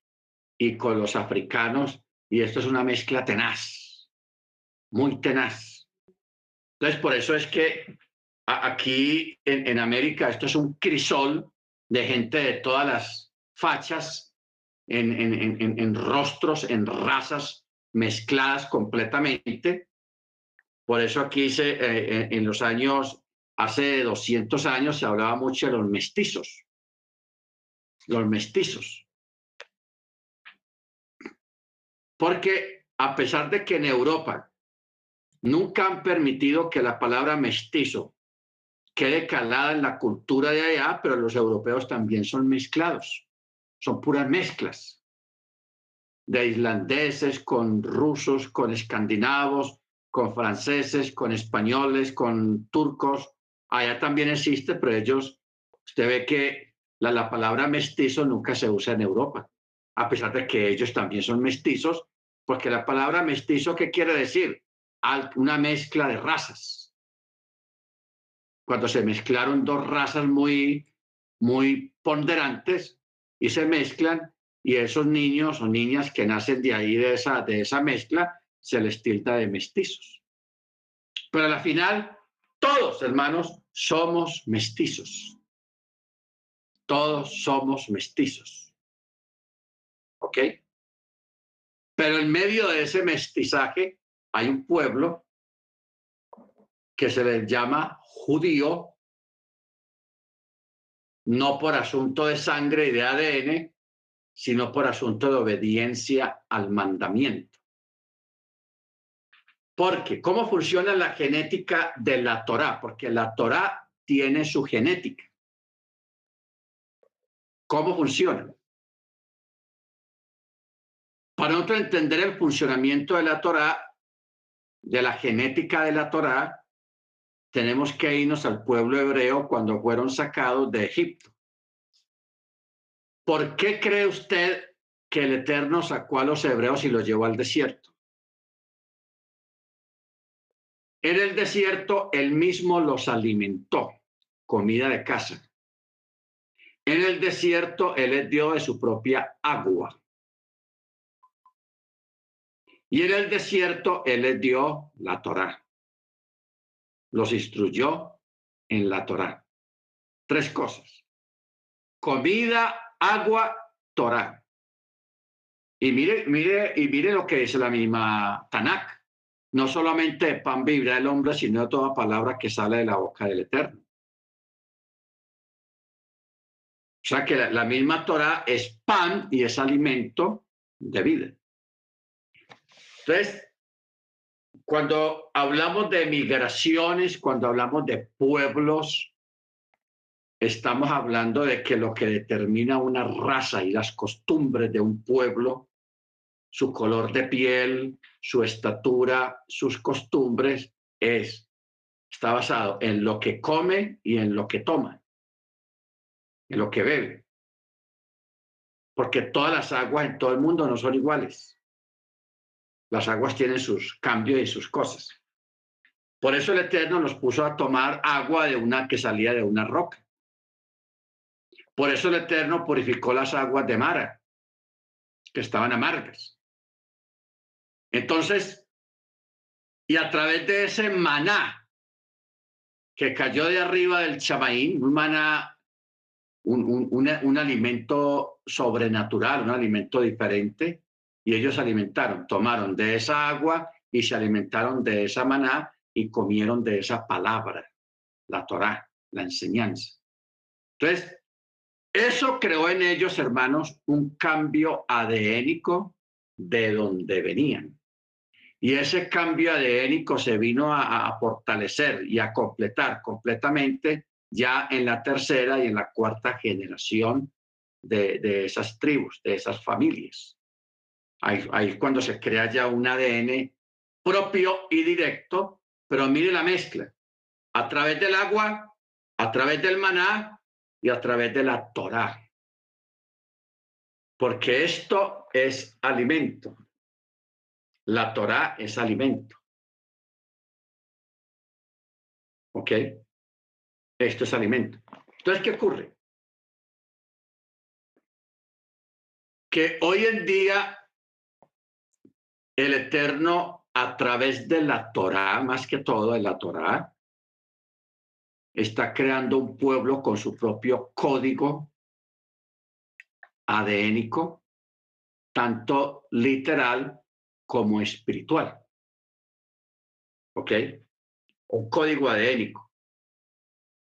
y con los africanos. Y esto es una mezcla tenaz, muy tenaz. Entonces, por eso es que aquí en, América esto es un crisol de gente de todas las fachas, en, en rostros, en razas mezcladas completamente. Por eso aquí se, eh, en los años, hace 200 años se hablaba mucho de los mestizos. Los mestizos. Porque a pesar de que en Europa nunca han permitido que la palabra mestizo quede calada en la cultura de allá, pero los europeos también son mezclados, son puras mezclas de islandeses con rusos, con escandinavos, con franceses, con españoles, con turcos. Allá también existe, pero ellos, usted ve que la, la palabra mestizo nunca se usa en Europa, a pesar de que ellos también son mestizos, porque la palabra mestizo, ¿qué quiere decir? Una mezcla de razas. Cuando se mezclaron dos razas muy, muy ponderantes y se mezclan, y esos niños o niñas que nacen de ahí, de esa, de esa mezcla, se les tilda de mestizos. Pero al final, todos, hermanos, somos mestizos. Todos somos mestizos. ¿Ok? Pero en medio de ese mestizaje hay un pueblo que se les llama judío, no por asunto de sangre y de ADN, sino por asunto de obediencia al mandamiento. Porque, ¿cómo funciona la genética de la Torah? Porque la Torah tiene su genética. ¿Cómo funciona? Para nosotros entender el funcionamiento de la Torah, de la genética de la Torah, tenemos que irnos al pueblo hebreo cuando fueron sacados de Egipto. ¿Por qué cree usted que el Eterno sacó a los hebreos y los llevó al desierto? En el desierto, él mismo los alimentó, comida de casa. En el desierto, él les dio de su propia agua. Y en el desierto, él les dio la Torá. Los instruyó en la Torá. Tres cosas. Comida, agua, Torah. Y mire, mire, y mire lo que dice la misma Tanakh. No solamente pan vibra el hombre, sino toda palabra que sale de la boca del Eterno. O sea que la, la misma Torah es pan y es alimento de vida. Entonces, cuando hablamos de migraciones, cuando hablamos de pueblos, estamos hablando de que lo que determina una raza y las costumbres de un pueblo, su color de piel, su estatura, sus costumbres, es, está basado en lo que come y en lo que toma, en lo que bebe. Porque todas las aguas en todo el mundo no son iguales. Las aguas tienen sus cambios y sus cosas. Por eso el Eterno nos puso a tomar agua de una que salía de una roca. Por eso el Eterno purificó las aguas de Mara, que estaban amargas. Entonces, y a través de ese maná que cayó de arriba del chamaín, un maná, un, un alimento sobrenatural, un alimento diferente, y ellos se alimentaron, tomaron de esa agua y se alimentaron de esa maná y comieron de esa palabra, la Torá, la enseñanza. Entonces, eso creó en ellos, hermanos, un cambio adénico de donde venían. Y ese cambio adénico se vino a, fortalecer y a completar completamente ya en la tercera y en la cuarta generación de, esas tribus, de esas familias. Ahí, ahí cuando se crea ya un ADN propio y directo, pero mire la mezcla. A través del agua, a través del maná y a través de la Torá. Porque esto es alimento. La Torah es alimento. ¿Ok? Esto es alimento. Entonces, ¿qué ocurre? Que hoy en día el Eterno, a través de la Torah, más que todo de la Torah, está creando un pueblo con su propio código adénico, tanto literal como espiritual. ¿Ok? Un código adénico,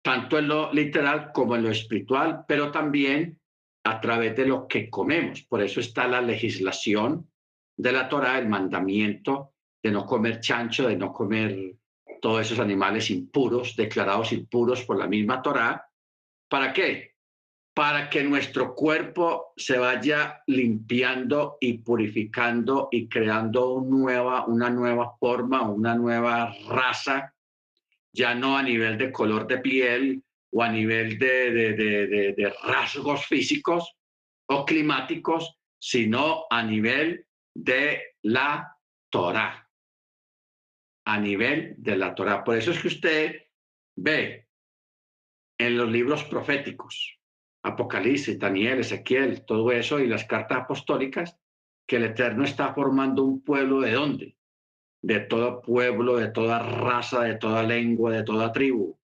tanto en lo literal como en lo espiritual, pero también a través de lo que comemos. Por eso está la legislación de la Torah, el mandamiento de no comer chancho, de no comer todos esos animales impuros, declarados impuros por la misma Torah. ¿Para qué? Para que nuestro cuerpo se vaya limpiando y purificando y creando una nueva forma, una nueva raza, ya no a nivel de color de piel o a nivel de, de, de rasgos físicos o climáticos, sino a nivel de la Torah a nivel de la Torah. Por eso es que usted ve en los libros proféticos, Apocalipsis, Daniel, Ezequiel, todo eso y las cartas apostólicas, que el Eterno está formando un pueblo de dónde? De todo pueblo, de toda raza, de toda lengua, de toda tribu.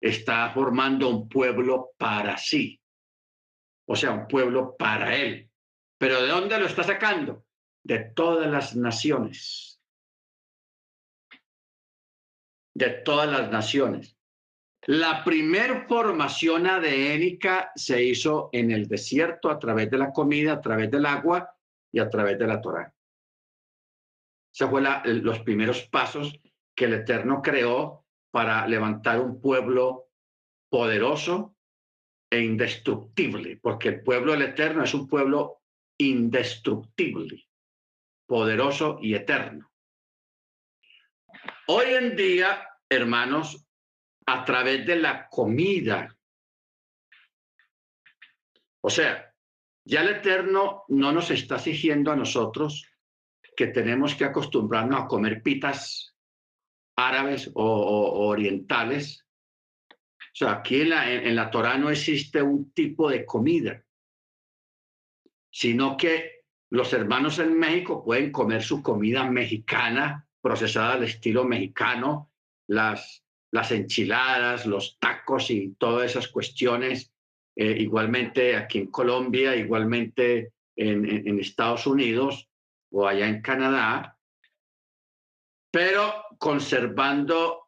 Está formando un pueblo para sí. O sea, un pueblo para él. Pero ¿de dónde lo está sacando? De todas las naciones de todas las naciones. La primer formación adénica se hizo en el desierto a través de la comida, a través del agua y a través de la Torá. Esos fueron los primeros pasos que el Eterno creó para levantar un pueblo poderoso e indestructible, porque el pueblo del Eterno es un pueblo indestructible, poderoso y eterno. Hoy en día, hermanos, a través de la comida, o sea, ya el Eterno no nos está exigiendo a nosotros que tenemos que acostumbrarnos a comer pitas árabes o, orientales. O sea, aquí en la, en la Torah no existe un tipo de comida, sino que los hermanos en México pueden comer su comida mexicana procesada al estilo mexicano, las, las enchiladas, los tacos y todas esas cuestiones, eh, igualmente aquí en Colombia, igualmente en, en Estados Unidos o allá en Canadá, pero conservando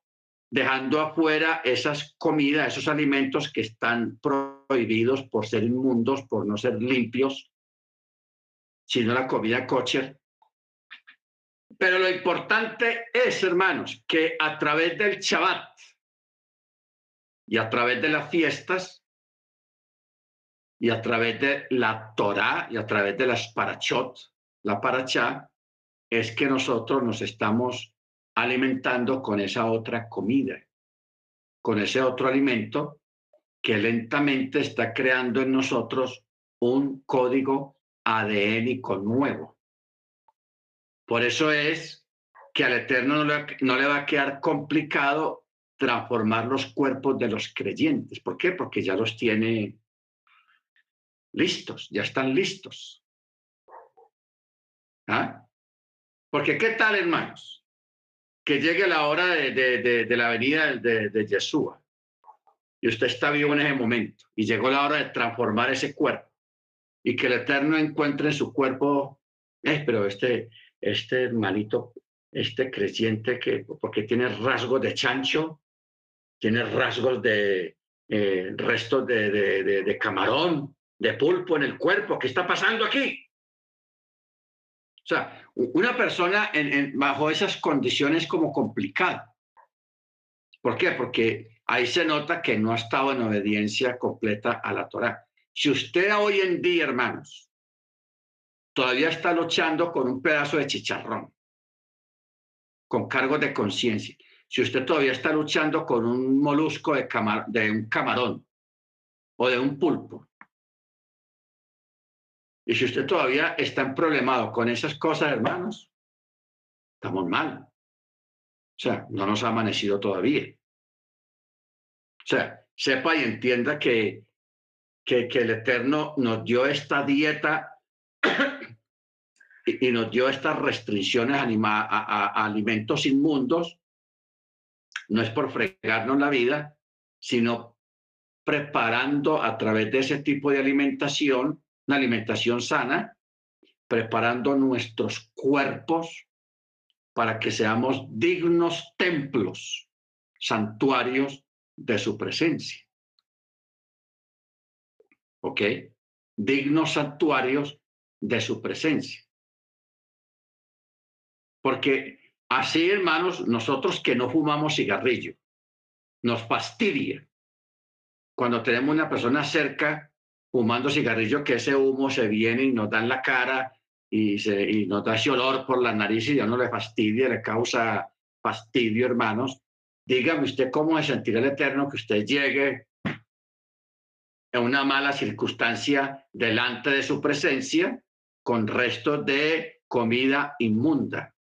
dejando afuera esas comidas, esos alimentos que están prohibidos por ser inmundos, por no ser limpios, sino la comida kosher, pero lo importante es, hermanos, que a través del Shabbat y a través de las fiestas y a través de la Torah y a través de las parachot, la parachá, es que nosotros nos estamos alimentando con esa otra comida, con ese otro alimento que lentamente está creando en nosotros un código adénico nuevo. Por eso es que al Eterno no le, va a quedar complicado transformar los cuerpos de los creyentes. ¿Por qué? Porque ya los tiene listos, ya están listos. ¿Ah? Porque ¿qué tal, hermanos? Que llegue la hora de, la venida de, de Yeshua y usted está vivo en ese momento y llegó la hora de transformar ese cuerpo y que el Eterno encuentre en su cuerpo, eh, pero este, este hermanito, este creyente que, porque tiene rasgos de chancho, tiene rasgos de eh, restos de, de, camarón, de pulpo en el cuerpo. ¿Qué está pasando aquí? O sea, una persona en, bajo esas condiciones como complicada. ¿Por qué? Porque ahí se nota que no ha estado en obediencia completa a la Torah. Si usted hoy en día, hermanos, todavía está luchando con un pedazo de chicharrón, con cargos de conciencia. Si usted todavía está luchando con un molusco de, un camarón o de un pulpo, y si usted todavía está problemado con esas cosas, hermanos, Estamos mal. O sea, no nos ha amanecido todavía. O sea, sepa y entienda que, que, el Eterno nos dio esta dieta y, nos dio estas restricciones a alimentos inmundos. No es por fregarnos la vida, sino preparando a través de ese tipo de alimentación, una alimentación sana, preparando nuestros cuerpos para que seamos dignos templos, santuarios de su presencia. ¿Ok? Dignos santuarios de su presencia. Porque así, hermanos, nosotros que no fumamos cigarrillo, nos fastidia cuando tenemos una persona cerca fumando cigarrillo, que ese humo se viene y nos da en la cara y, se, y nos da ese olor por la nariz y ya no le fastidia, le causa fastidio, hermanos. Dígame usted cómo se sentirá el Eterno que usted llegue en una mala circunstancia delante de su presencia con restos de comida inmunda,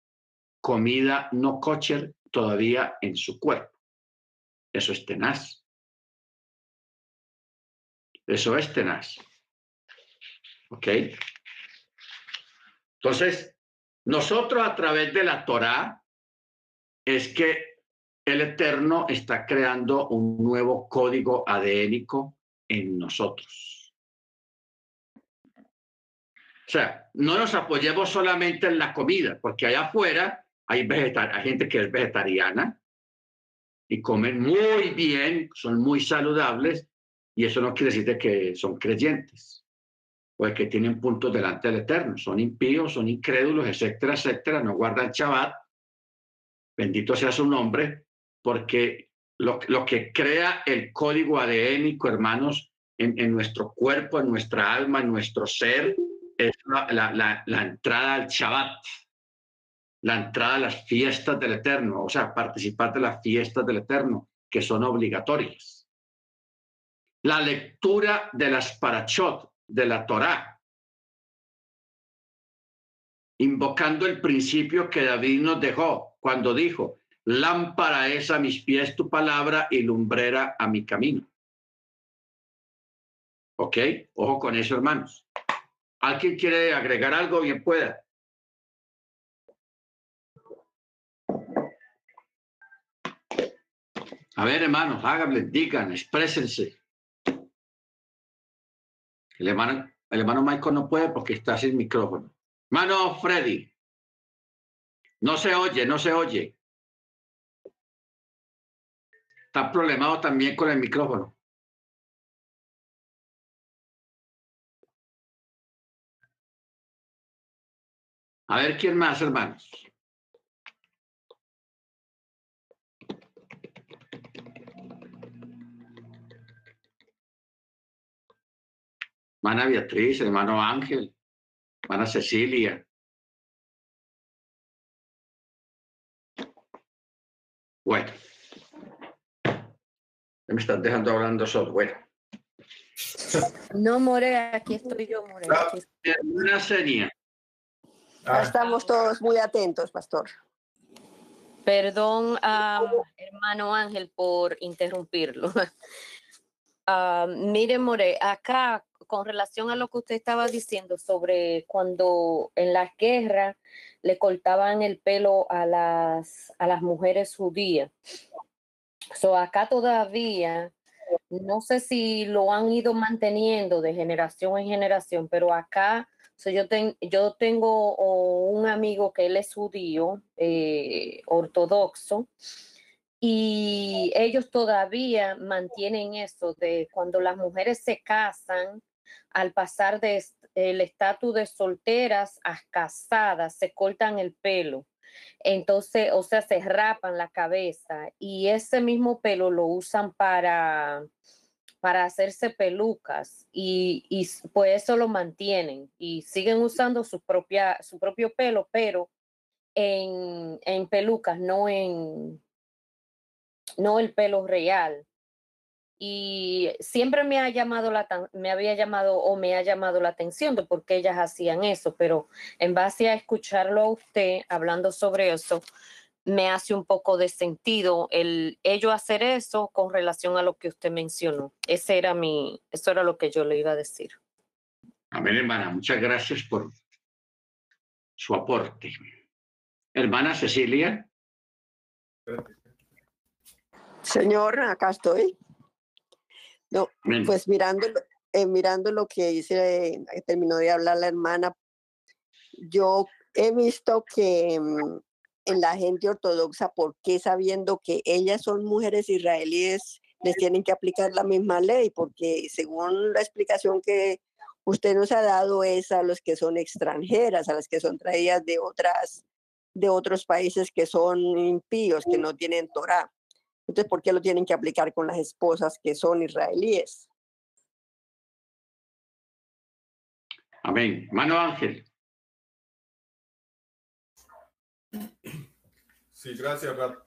comida no kosher todavía en su cuerpo. Eso es tenaz. Eso es tenaz. ¿Ok? Entonces, nosotros a través de la Torá es que el Eterno está creando un nuevo código adénico en nosotros. O sea, no nos apoyemos solamente en la comida, porque allá afuera hay, hay gente que es vegetariana y comen muy bien, son muy saludables, y eso no quiere decir que son creyentes o que tienen puntos delante del Eterno. Son impíos, son incrédulos, etcétera, etcétera. No guardan Shabbat. Bendito sea su nombre, porque lo, que crea el código adénico, hermanos, en, nuestro cuerpo, en nuestra alma, en nuestro ser, es la, la, la entrada al Shabbat, la entrada a las fiestas del Eterno, o sea, participar de las fiestas del Eterno, que son obligatorias la lectura de las parachot de la Torá, invocando el principio que David nos dejó cuando dijo, lámpara es a mis pies tu palabra y lumbrera a mi camino. ¿Ok? Ojo con eso, hermanos. ¿Alguien quiere agregar algo? Bien pueda. A ver, hermanos, háganle, digan, exprésense. El hermano, el hermano Michael no puede porque está sin micrófono. Hermano Freddy, no se oye, no se oye. Está problemado también con el micrófono. A ver quién más, hermanos. Hermana Beatriz, hermano Ángel, hermana Cecilia. Bueno, me están dejando hablando software. No, More, aquí estoy yo, More. Una serie. Estamos todos muy atentos, pastor. Perdón, hermano Ángel, por interrumpirlo. [LAUGHS] Uh, mire, More, acá con relación a lo que usted estaba diciendo sobre cuando en las guerras le cortaban el pelo a las, a las mujeres judías. So, acá todavía, no sé si lo han ido manteniendo de generación en generación, pero acá so yo, yo tengo un amigo que él es judío, eh, ortodoxo, y ellos todavía mantienen eso de cuando las mujeres se casan, al pasar del el estatus de solteras a casadas, se cortan el pelo. Entonces, o sea, se rapan la cabeza y ese mismo pelo lo usan para, para hacerse pelucas y, y pues eso lo mantienen y siguen usando su, propia, su propio pelo, pero en, en pelucas, no en, no el pelo real. y siempre me ha llamado la me había llamado o me ha llamado la atención de por qué ellas hacían eso, pero en base a escucharlo a usted hablando sobre eso, me hace un poco de sentido el ello hacer eso con relación a lo que usted mencionó. Ese era mi, eso era lo que yo le iba a decir. Amén, hermana. Muchas gracias por su aporte. Hermana Cecilia. Señor, acá estoy. No, pues mirando, eh, mirando lo que dice, eh, terminó de hablar la hermana, yo he visto que mm, en la gente ortodoxa, ¿por qué sabiendo que ellas son mujeres israelíes, les tienen que aplicar la misma ley? Porque según la explicación que usted nos ha dado es a los que son extranjeras, a las que son traídas de otras de otros países que son impíos, que no tienen Torah. Entonces, ¿por qué lo tienen que aplicar con las esposas que son israelíes? Amén. Mano Ángel. Sí, gracias, Rat.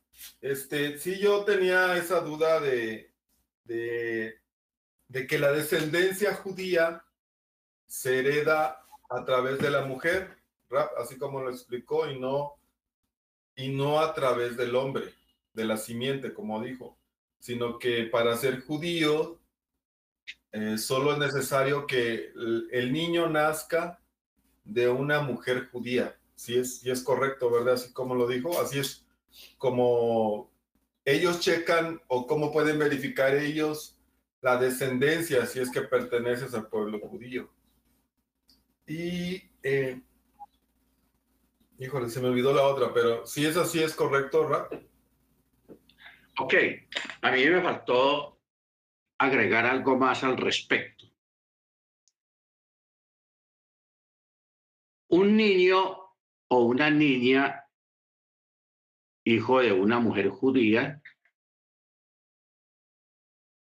Este, sí, yo tenía esa duda de, de, de que la descendencia judía se hereda a través de la mujer, así como lo explicó, y no, y no a través del hombre, de la simiente, como dijo, sino que para ser judío eh, solo es necesario que el, niño nazca de una mujer judía. Si es, si es correcto, ¿verdad? Así como lo dijo, así es como ellos checan o cómo pueden verificar ellos la descendencia si es que perteneces al pueblo judío. Y, eh, híjole, se me olvidó la otra, pero si es así, es correcto, Ra. Ok, a mí me faltó agregar algo más al respecto. Un niño o una niña, hijo de una mujer judía,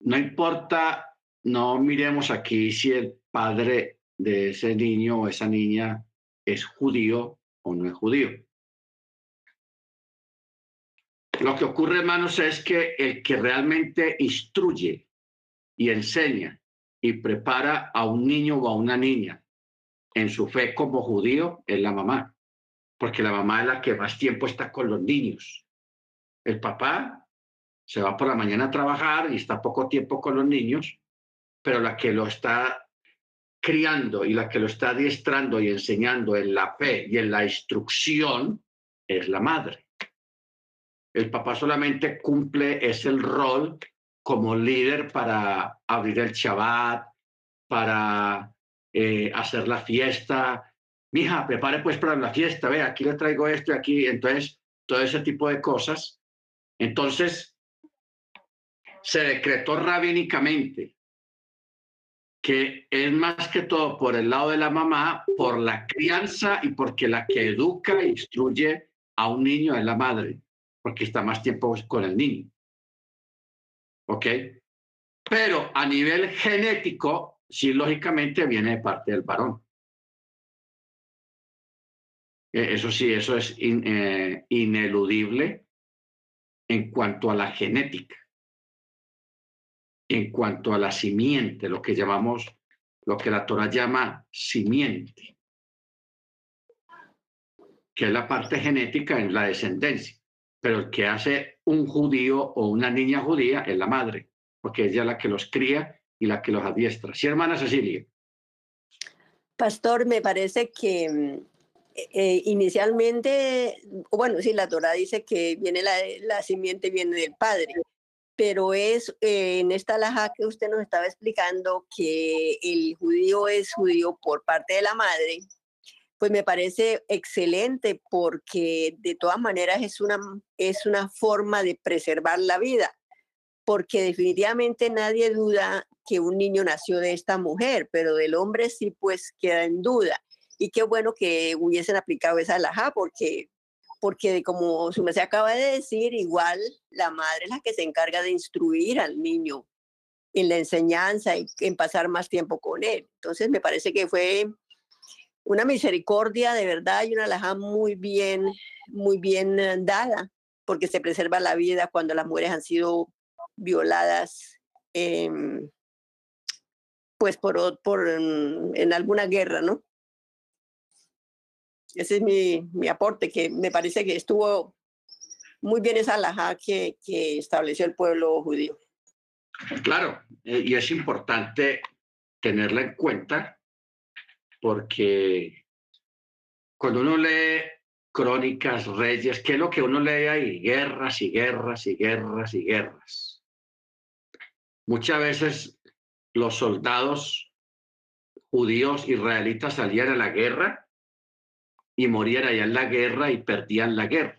no importa, no miremos aquí si el padre de ese niño o esa niña es judío o no es judío. Lo que ocurre, hermanos, es que el que realmente instruye y enseña y prepara a un niño o a una niña en su fe como judío es la mamá, porque la mamá es la que más tiempo está con los niños. El papá se va por la mañana a trabajar y está poco tiempo con los niños, pero la que lo está criando y la que lo está adiestrando y enseñando en la fe y en la instrucción es la madre. El papá solamente cumple ese el rol como líder para abrir el Shabbat, para eh, hacer la fiesta. Mija, prepare pues para la fiesta, ve, aquí le traigo esto y aquí, entonces, todo ese tipo de cosas. Entonces, se decretó rabínicamente que es más que todo por el lado de la mamá, por la crianza y porque la que educa e instruye a un niño es la madre, porque está más tiempo con el niño. ¿Ok? Pero a nivel genético, sí, lógicamente viene de parte del varón. E, eso sí, eso es eh, ineludible en cuanto a la genética en cuanto a la simiente, lo que llamamos, lo que la Torah llama simiente, que es la parte genética en la descendencia. Pero el que hace un judío o una niña judía es la madre, porque ella es la que los cría y la que los adiestra. Sí, hermana Cecilia. Pastor, me parece que mm, eh, inicialmente, bueno, sí, la Torah dice que viene la, la simiente, viene del padre, pero es eh, en esta laja que usted nos estaba explicando que el judío es judío por parte de la madre, pues me parece excelente porque de todas maneras es una, es una forma de preservar la vida, porque definitivamente nadie duda que un niño nació de esta mujer, pero del hombre sí pues queda en duda. Y qué bueno que hubiesen aplicado esa laja porque porque como su se acaba de decir, igual la madre es la que se encarga de instruir al niño en la enseñanza y en pasar más tiempo con él. Entonces me parece que fue una misericordia de verdad y una alhaja muy bien, muy bien dada, porque se preserva la vida cuando las mujeres han sido violadas em, pues por, por en alguna guerra, ¿no? Ese es mi, mi aporte, que me parece que estuvo muy bien esa alhaja que, que estableció el pueblo judío. Claro, eh, y es importante tenerla en cuenta porque cuando uno lee crónicas, reyes, ¿qué es lo que uno lee ahí? Guerras y guerras y guerras y guerras. Muchas veces los soldados judíos israelitas salían a la guerra y morían allá en la guerra y perdían la guerra.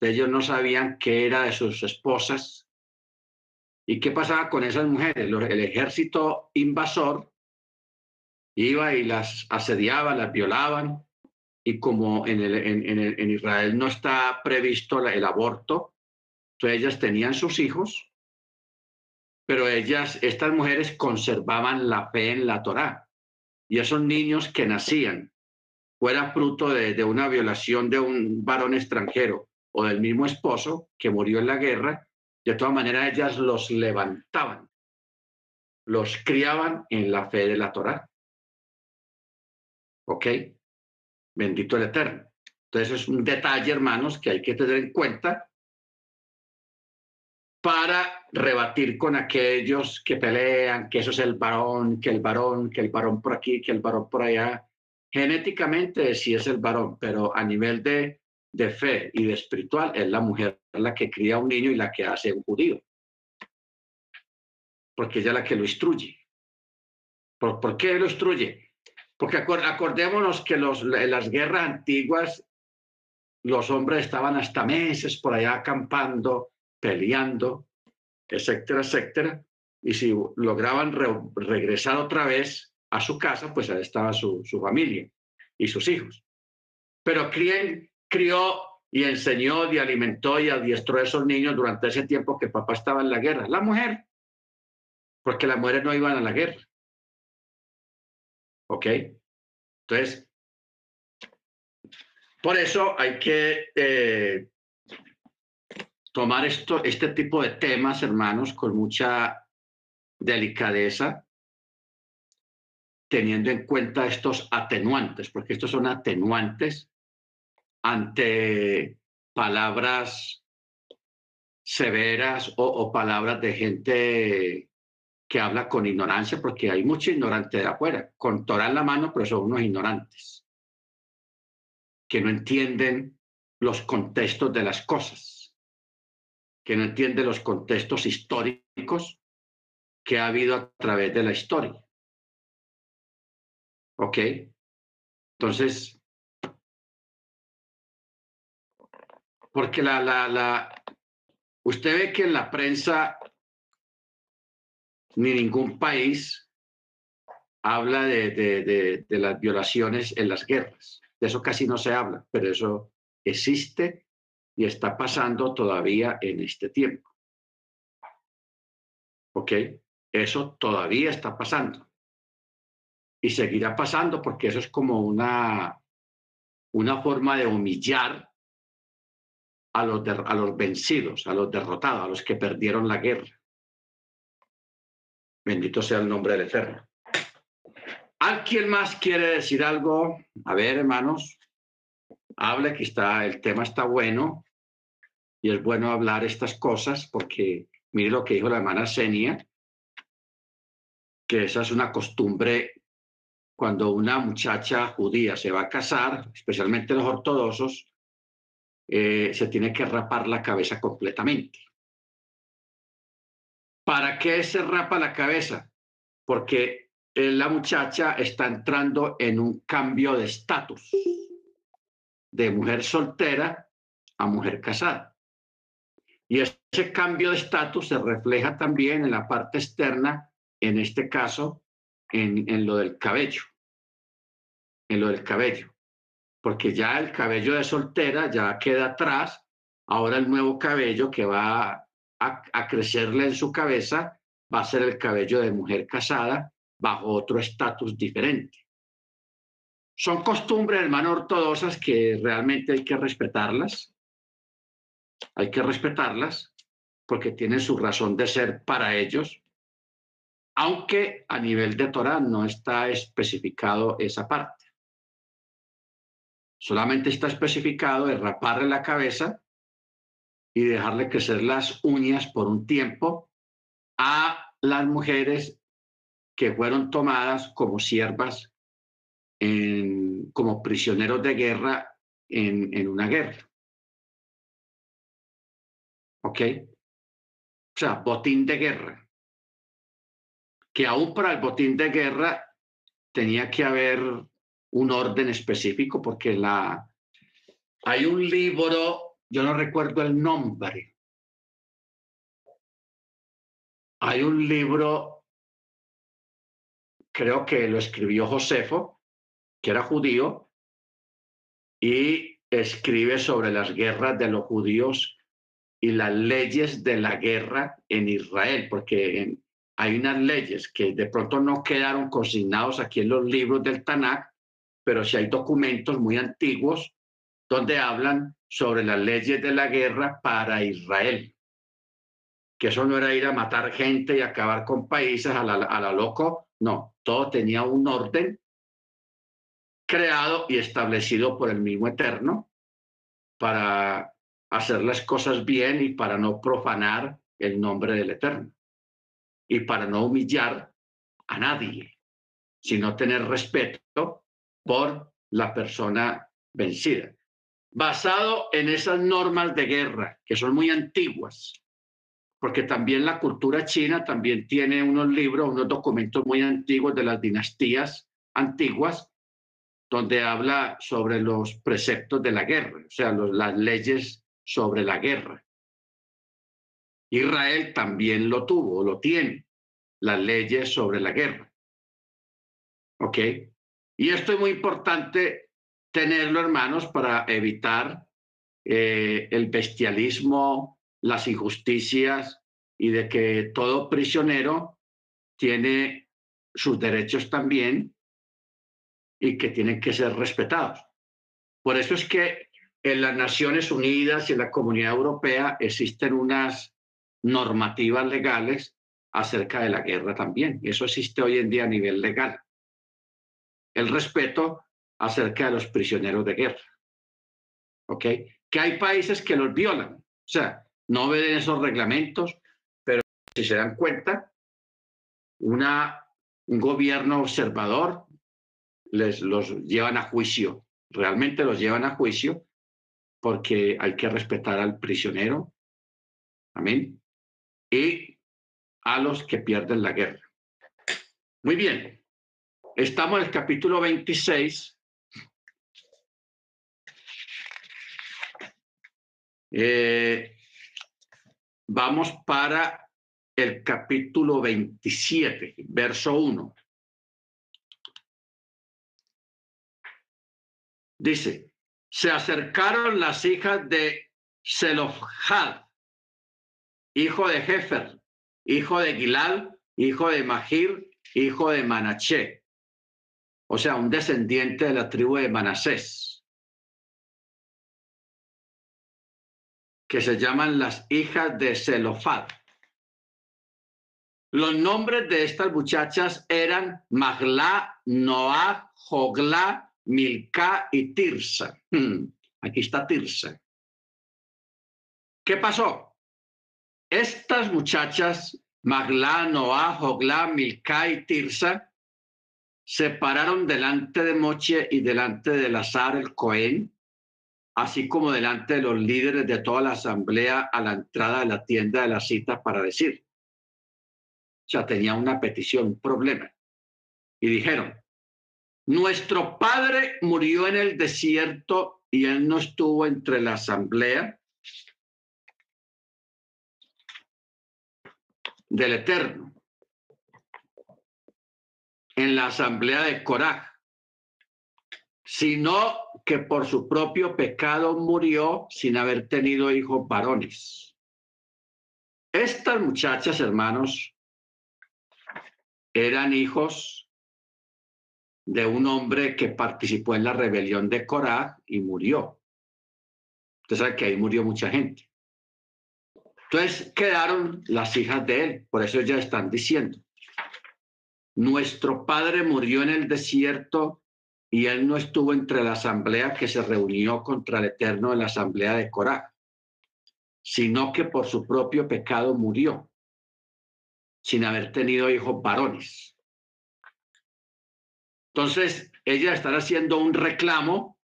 Ellos no sabían qué era de sus esposas y qué pasaba con esas mujeres. El ejército invasor iba y las asediaba, las violaban y como en, el, en, en Israel no está previsto el aborto, entonces ellas tenían sus hijos, pero ellas, estas mujeres conservaban la fe en la Torá y esos niños que nacían fuera fruto de, de una violación de un varón extranjero o del mismo esposo que murió en la guerra, de todas maneras ellas los levantaban, los criaban en la fe de la Torá. ¿Ok? Bendito el Eterno. Entonces es un detalle, hermanos, que hay que tener en cuenta para rebatir con aquellos que pelean, que eso es el varón, que el varón, que el varón por aquí, que el varón por allá. Genéticamente sí es el varón, pero a nivel de de fe y de espiritual es la mujer la que cría un niño y la que hace un judío. Porque ella es la que lo instruye. ¿Por, ¿por qué lo instruye? Porque acordémonos que en las guerras antiguas los hombres estaban hasta meses por allá acampando, peleando, etcétera, etcétera. Y si lograban regresar otra vez a su casa, pues ahí estaba su, familia y sus hijos. Pero críen, crió y enseñó y alimentó y adiestró a esos niños durante ese tiempo que papá estaba en la guerra? La mujer, porque las mujeres no iban a la guerra. ¿Ok? Entonces, por eso hay que eh, tomar esto, este tipo de temas, hermanos, con mucha delicadeza, teniendo en cuenta estos atenuantes, porque estos son atenuantes ante palabras severas o, palabras de gente que habla con ignorancia, porque hay mucho ignorante de afuera, con Torah en la mano, pero son unos ignorantes, que no entienden los contextos de las cosas, que no entienden los contextos históricos que ha habido a través de la historia. ¿Ok? Entonces, porque la, la, la, usted ve que en la prensa ni ningún país habla de, las violaciones en las guerras. De eso casi no se habla, pero eso existe y está pasando todavía en este tiempo. ¿Ok? Eso todavía está pasando. Y seguirá pasando porque eso es como una, forma de humillar a los vencidos, a los derrotados, a los que perdieron la guerra. Bendito sea el nombre del Eterno. ¿Alguien más quiere decir algo? A ver, hermanos, hable que está, el tema está bueno y es bueno hablar estas cosas porque mire lo que dijo la hermana Senia, que esa es una costumbre cuando una muchacha judía se va a casar, especialmente los ortodoxos, eh, se tiene que rapar la cabeza completamente. ¿Para qué se rapa la cabeza? Porque eh, la muchacha está entrando en un cambio de estatus de mujer soltera a mujer casada. Y ese cambio de estatus se refleja también en la parte externa, en este caso, en, en lo del cabello. En lo del cabello porque ya el cabello de soltera ya queda atrás, ahora el nuevo cabello que va a, crecerle en su cabeza va a ser el cabello de mujer casada bajo otro estatus diferente. Son costumbres, hermano, ortodoxas que realmente hay que respetarlas. Hay que respetarlas porque tienen su razón de ser para ellos. aunque a nivel de Torah no está especificado esa parte. Solamente está especificado el raparle la cabeza y dejarle crecer las uñas por un tiempo a las mujeres que fueron tomadas como siervas, como prisioneros de guerra en, en una guerra. ¿Ok? O sea, botín de guerra. Que aún para el botín de guerra tenía que haber un orden específico porque la, hay un libro yo no recuerdo el nombre. Hay un libro, creo que lo escribió Josefo, que era judío, y escribe sobre las guerras de los judíos y las leyes de la guerra en Israel, porque hay unas leyes que de pronto no quedaron consignados aquí en los libros del Tanakh, pero sí hay documentos muy antiguos donde hablan sobre las leyes de la guerra para Israel. Que eso no era ir a matar gente y acabar con países a la, a la loco, no, todo tenía un orden creado y establecido por el mismo Eterno para hacer las cosas bien y para no profanar el nombre del Eterno y para no humillar a nadie, sino tener respeto por la persona vencida basado en esas normas de guerra, que son muy antiguas, porque también la cultura china también tiene unos libros, unos documentos muy antiguos de las dinastías antiguas, donde habla sobre los preceptos de la guerra, o sea, las leyes sobre la guerra. Israel también lo tuvo, lo tiene, las leyes sobre la guerra. ¿Ok? Y esto es muy importante tenerlo, hermanos, para evitar eh, el bestialismo, las injusticias y de que todo prisionero tiene sus derechos también y que tienen que ser respetados. Por eso es que en las Naciones Unidas y en la Comunidad Europea existen unas normativas legales acerca de la guerra también. Eso existe hoy en día a nivel legal. El respeto acerca de los prisioneros de guerra. ¿Ok? Que hay países que los violan. O sea, no obedecen esos reglamentos, pero si se dan cuenta, un gobierno observador les los llevan a juicio. Realmente los llevan a juicio porque hay que respetar al prisionero. Amén. Y a los que pierden la guerra. Muy bien. Estamos en el capítulo 26 Eh, vamos para el capítulo 27, verso 1. Dice, se acercaron las hijas de Selofhad, hijo de Jefer, hijo de Gilal, hijo de Mahir, hijo de Manaché, o sea, un descendiente de la tribu de Manasés que se llaman las hijas de Zelofad. Los nombres de estas muchachas eran Magla, Noah, Jogla, Milka y Tirsa. [LAUGHS] Aquí está Tirsa. ¿Qué pasó? Estas muchachas, Magla, Noah, Jogla, Milka y Tirsa, se pararon delante de Moche y delante de Lazar el Cohen así como delante de los líderes de toda la asamblea a la entrada de la tienda de la cita para decir. O sea, tenía una petición, un problema. Y dijeron, nuestro padre murió en el desierto y él no estuvo entre la asamblea del Eterno, en la asamblea de Coraj sino que por su propio pecado murió sin haber tenido hijos varones. Estas muchachas, hermanos, eran hijos de un hombre que participó en la rebelión de Corá y murió. Usted sabe que ahí murió mucha gente. Entonces quedaron las hijas de él, por eso ya están diciendo. nuestro padre murió en el desierto y él no estuvo entre la asamblea que se reunió contra el Eterno en la asamblea de Corá, sino que por su propio pecado murió, sin haber tenido hijos varones. Entonces, ella estará haciendo un reclamo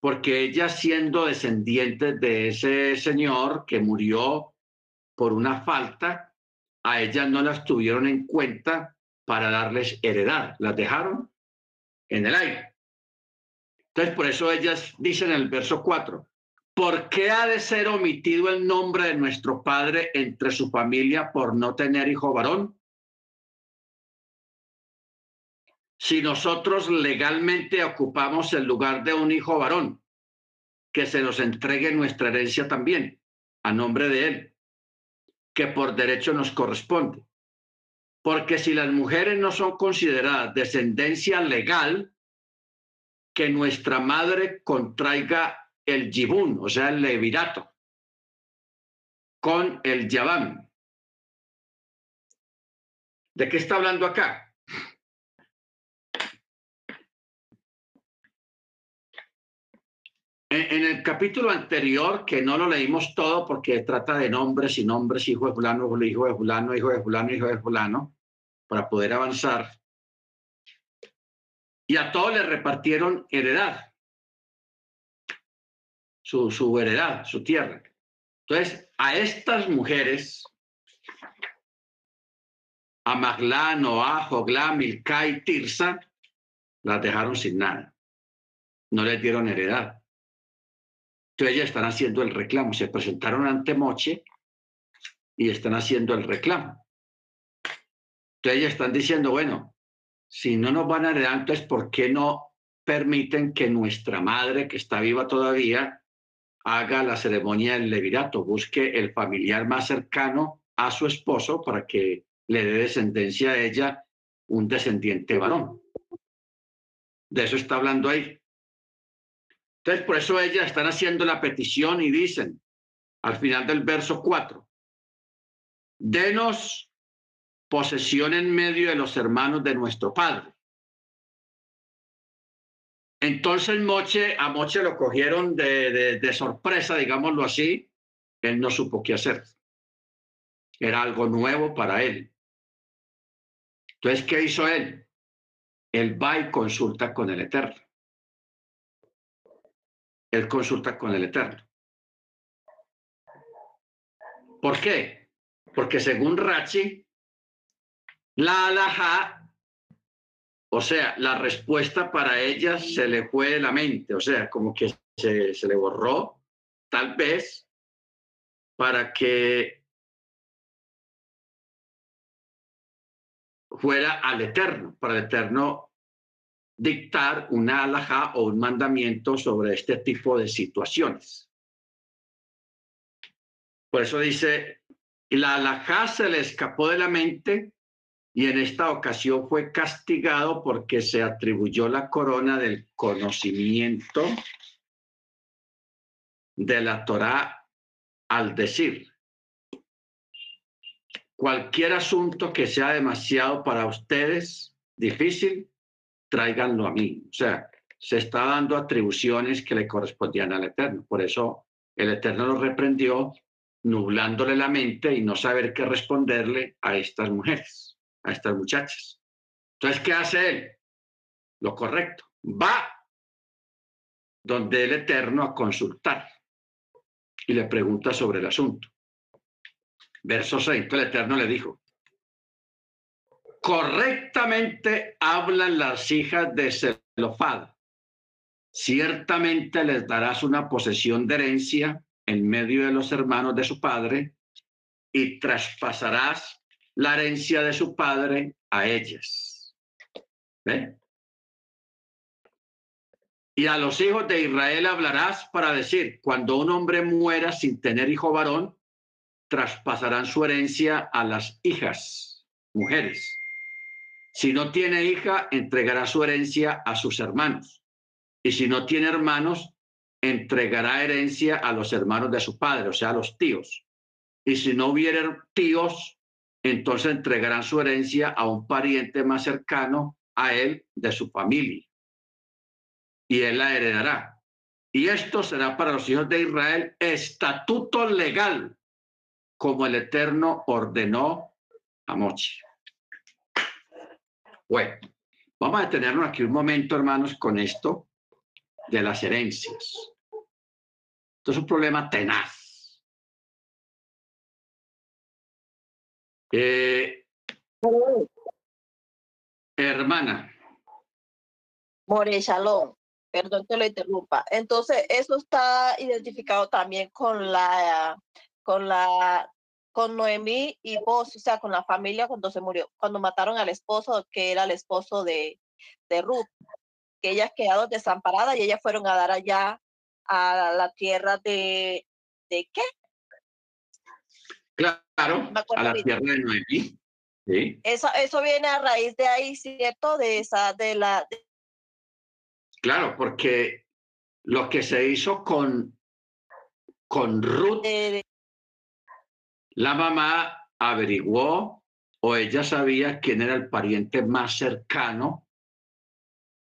porque ella siendo descendiente de ese señor que murió por una falta, a ella no las tuvieron en cuenta para darles heredad, las dejaron en el aire. Entonces, por eso ellas dicen en el verso 4, ¿por qué ha de ser omitido el nombre de nuestro padre entre su familia por no tener hijo varón? Si nosotros legalmente ocupamos el lugar de un hijo varón, que se nos entregue nuestra herencia también, a nombre de él, que por derecho nos corresponde. Porque si las mujeres no son consideradas descendencia legal, que nuestra madre contraiga el yibún, o sea, el levirato, con el yabam. ¿De qué está hablando acá? En, el capítulo anterior, que no lo leímos todo porque trata de nombres y nombres, hijo de fulano, hijo de fulano, hijo de fulano, hijo de fulano, para poder avanzar. Y a todos le repartieron heredad, su, su heredad, su tierra. Entonces, a estas mujeres, a Maglán, Noah, Joglá, Milca y Tirsa, las dejaron sin nada. No les dieron heredad. Entonces ellas están haciendo el reclamo. Se presentaron ante Moche y están haciendo el reclamo. Entonces ellas están diciendo, bueno, si no nos van a heredar, entonces ¿por qué no permiten que nuestra madre, que está viva todavía, haga la ceremonia del levirato, busque el familiar más cercano a su esposo para que le dé descendencia a ella un descendiente varón. De eso está hablando ahí. Entonces, por eso ellas están haciendo la petición y dicen, al final del verso 4, denos posesión en medio de los hermanos de nuestro padre. Entonces Moche, a Moche lo cogieron de, de sorpresa, digámoslo así, él no supo qué hacer. Era algo nuevo para él. Entonces, ¿qué hizo él? Él va y consulta con el Eterno él consulta con el Eterno. ¿Por qué? Porque según Rachi, la alhaja, o sea, la respuesta para ella se le fue de la mente, o sea, como que se, se le borró, tal vez, para que fuera al Eterno, para el Eterno dictar una alhaja o un mandamiento sobre este tipo de situaciones. Por eso dice, la alhaja se le escapó de la mente y en esta ocasión fue castigado porque se atribuyó la corona del conocimiento de la Torá al decir, cualquier asunto que sea demasiado para ustedes difícil, tráiganlo a mí. O sea, se está dando atribuciones que le correspondían al Eterno. Por eso el Eterno lo reprendió, nublándole la mente y no saber qué responderle a estas mujeres, a estas muchachas. Entonces, ¿qué hace él? Lo correcto. Va donde el Eterno a consultar y le pregunta sobre el asunto. Verso 6, el Eterno le dijo, correctamente hablan las hijas de Zelofad. Ciertamente les darás una posesión de herencia en medio de los hermanos de su padre y traspasarás la herencia de su padre a ellas. Y a los hijos de Israel hablarás para decir, cuando un hombre muera sin tener hijo varón, traspasarán su herencia a las hijas, mujeres si no tiene hija, entregará su herencia a sus hermanos. Y si no tiene hermanos, entregará herencia a los hermanos de su padre, o sea, a los tíos. Y si no hubiera tíos, entonces entregarán su herencia a un pariente más cercano a él de su familia. Y él la heredará. Y esto será para los hijos de Israel estatuto legal, como el Eterno ordenó a Mochi. Bueno, vamos a detenernos aquí un momento, hermanos, con esto de las herencias. Esto es un problema tenaz. Eh, hermana. More Shalom, perdón que lo interrumpa. Entonces, eso está identificado también con la, con la, con Noemí y vos, o sea, con la familia cuando se murió, cuando mataron al esposo, que era el esposo de, de Ruth, que ellas quedaron desamparadas y ellas fueron a dar allá a la tierra de, ¿de qué? Claro, a la tierra de Noemí. Sí. Eso, eso viene a raíz de ahí, ¿cierto? De esa, de la... Claro, porque lo que se hizo con, con Ruth, la mamá averiguó o ella sabía quién era el pariente más cercano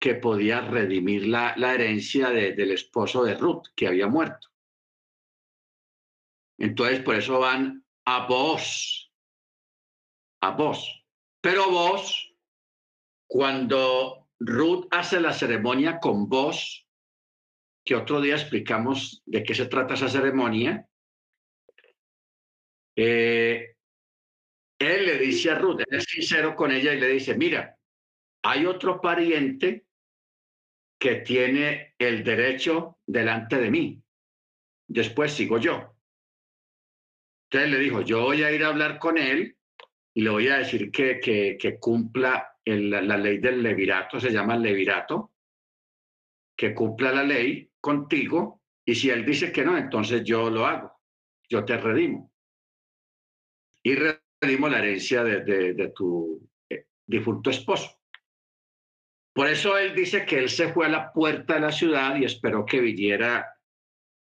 que podía redimir la, la herencia del esposo de Ruth, que había muerto. Entonces, por eso van a vos, a vos. Pero vos, cuando Ruth hace la ceremonia con vos, que otro día explicamos de qué se trata esa ceremonia, eh, él le dice a Ruth, él es sincero con ella y le dice, mira, hay otro pariente que tiene el derecho delante de mí. Después sigo yo. Entonces le dijo, yo voy a ir a hablar con él y le voy a decir que, que, cumpla la ley del levirato, se llama levirato, que cumpla la ley contigo y si él dice que no, entonces yo lo hago, yo te redimo. Y redimo la herencia de, de, tu eh, difunto esposo. Por eso él dice que él se fue a la puerta de la ciudad y esperó que viniera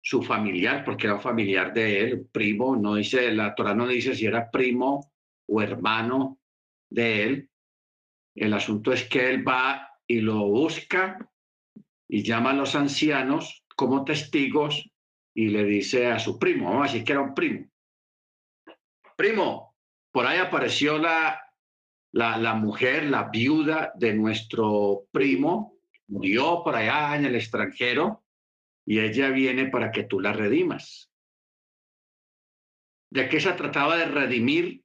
su familiar, porque era familiar de él, primo, no dice, la Torah no dice si era primo o hermano de él. El asunto es que él va y lo busca y llama a los ancianos como testigos y le dice a su primo, vamos a decir que era un primo. Primo, por ahí apareció la, la, la mujer, la viuda de nuestro primo, murió por allá en el extranjero y ella viene para que tú la redimas. ¿De qué se trataba de redimir?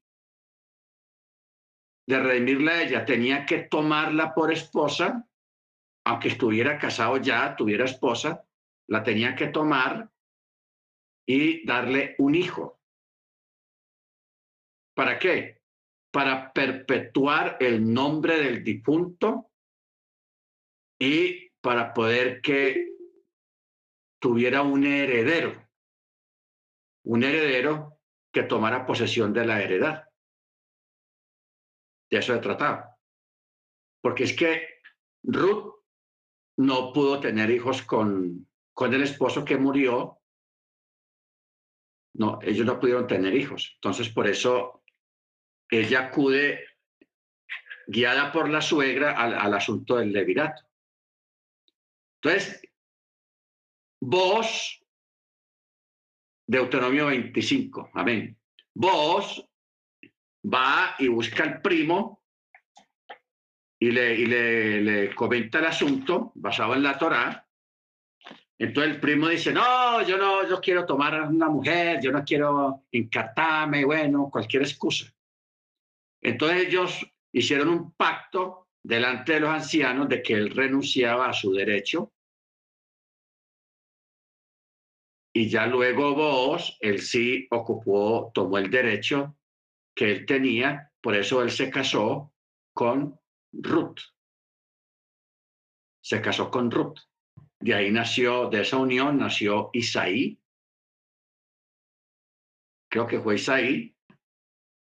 De redimirla a ella. Tenía que tomarla por esposa, aunque estuviera casado ya, tuviera esposa, la tenía que tomar y darle un hijo. ¿Para qué? Para perpetuar el nombre del difunto y para poder que tuviera un heredero, un heredero que tomara posesión de la heredad. De eso se trataba. Porque es que Ruth no pudo tener hijos con, con el esposo que murió. No, ellos no pudieron tener hijos. Entonces, por eso ella acude guiada por la suegra al, al asunto del levirato. Entonces, Vos, Deuteronomio 25, amén. Vos va y busca al primo y le, y le, le comenta el asunto basado en la Torá. Entonces el primo dice, no, yo no, yo quiero tomar una mujer, yo no quiero encartarme, bueno, cualquier excusa. Entonces ellos hicieron un pacto delante de los ancianos de que él renunciaba a su derecho y ya luego vos, él sí ocupó, tomó el derecho que él tenía, por eso él se casó con Ruth. Se casó con Ruth. De ahí nació, de esa unión nació Isaí. Creo que fue Isaí.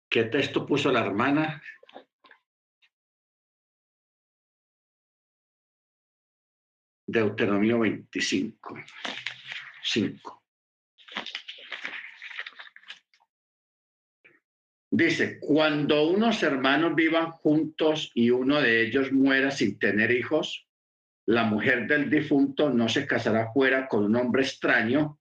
¿Qué texto puso la hermana? Deuteronomio 25. 5. Dice, cuando unos hermanos vivan juntos y uno de ellos muera sin tener hijos, la mujer del difunto no se casará fuera con un hombre extraño,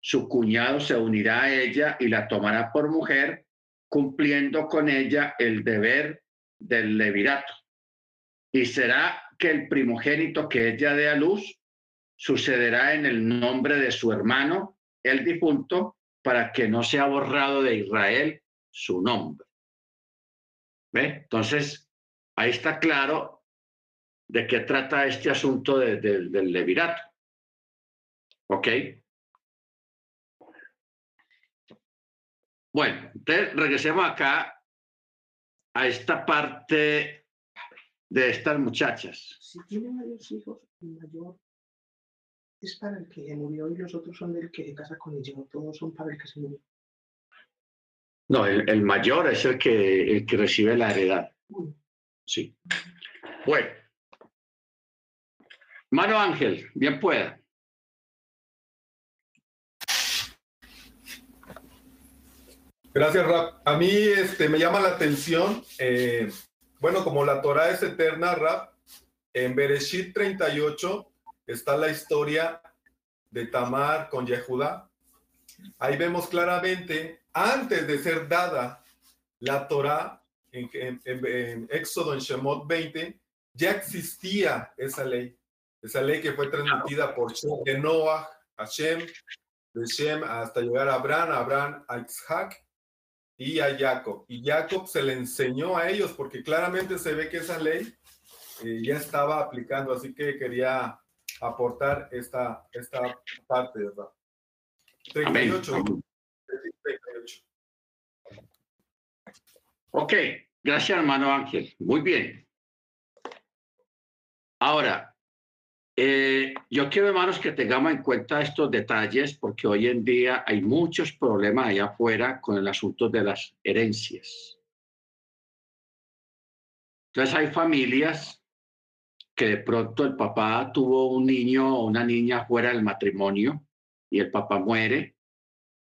su cuñado se unirá a ella y la tomará por mujer, cumpliendo con ella el deber del levirato. Y será que el primogénito que ella dé a luz sucederá en el nombre de su hermano, el difunto, para que no sea borrado de Israel su nombre. ¿Ve? Entonces, ahí está claro de qué trata este asunto del levirato. ¿Ok? Bueno, entonces regresemos acá a esta parte de estas muchachas. Si tienen varios hijos, el mayor es para el que murió y los otros son del que casa con ella, todos son para el que se murió. No, el, mayor es el que, el que recibe la heredad. Sí. Bueno. Mano Ángel, bien pueda. Gracias, Rap. A mí este, me llama la atención, eh, bueno, como la Torah es eterna, Rap, en Bereshit 38 está la historia de Tamar con Yehuda. Ahí vemos claramente antes de ser dada la Torah en, Éxodo, en Shemot 20, ya existía esa ley. Esa ley que fue transmitida por Shem, de Noah a Shem, de Shem hasta llegar a Abraham, a Abraham a Isaac y a Jacob. Y Jacob se le enseñó a ellos porque claramente se ve que esa ley eh, ya estaba aplicando, así que quería aportar esta, esta parte, ¿verdad? 38. Ok, gracias hermano Ángel. Muy bien. Ahora, eh, yo quiero hermanos que tengamos en cuenta estos detalles porque hoy en día hay muchos problemas allá afuera con el asunto de las herencias. Entonces hay familias que de pronto el papá tuvo un niño o una niña fuera del matrimonio y el papá muere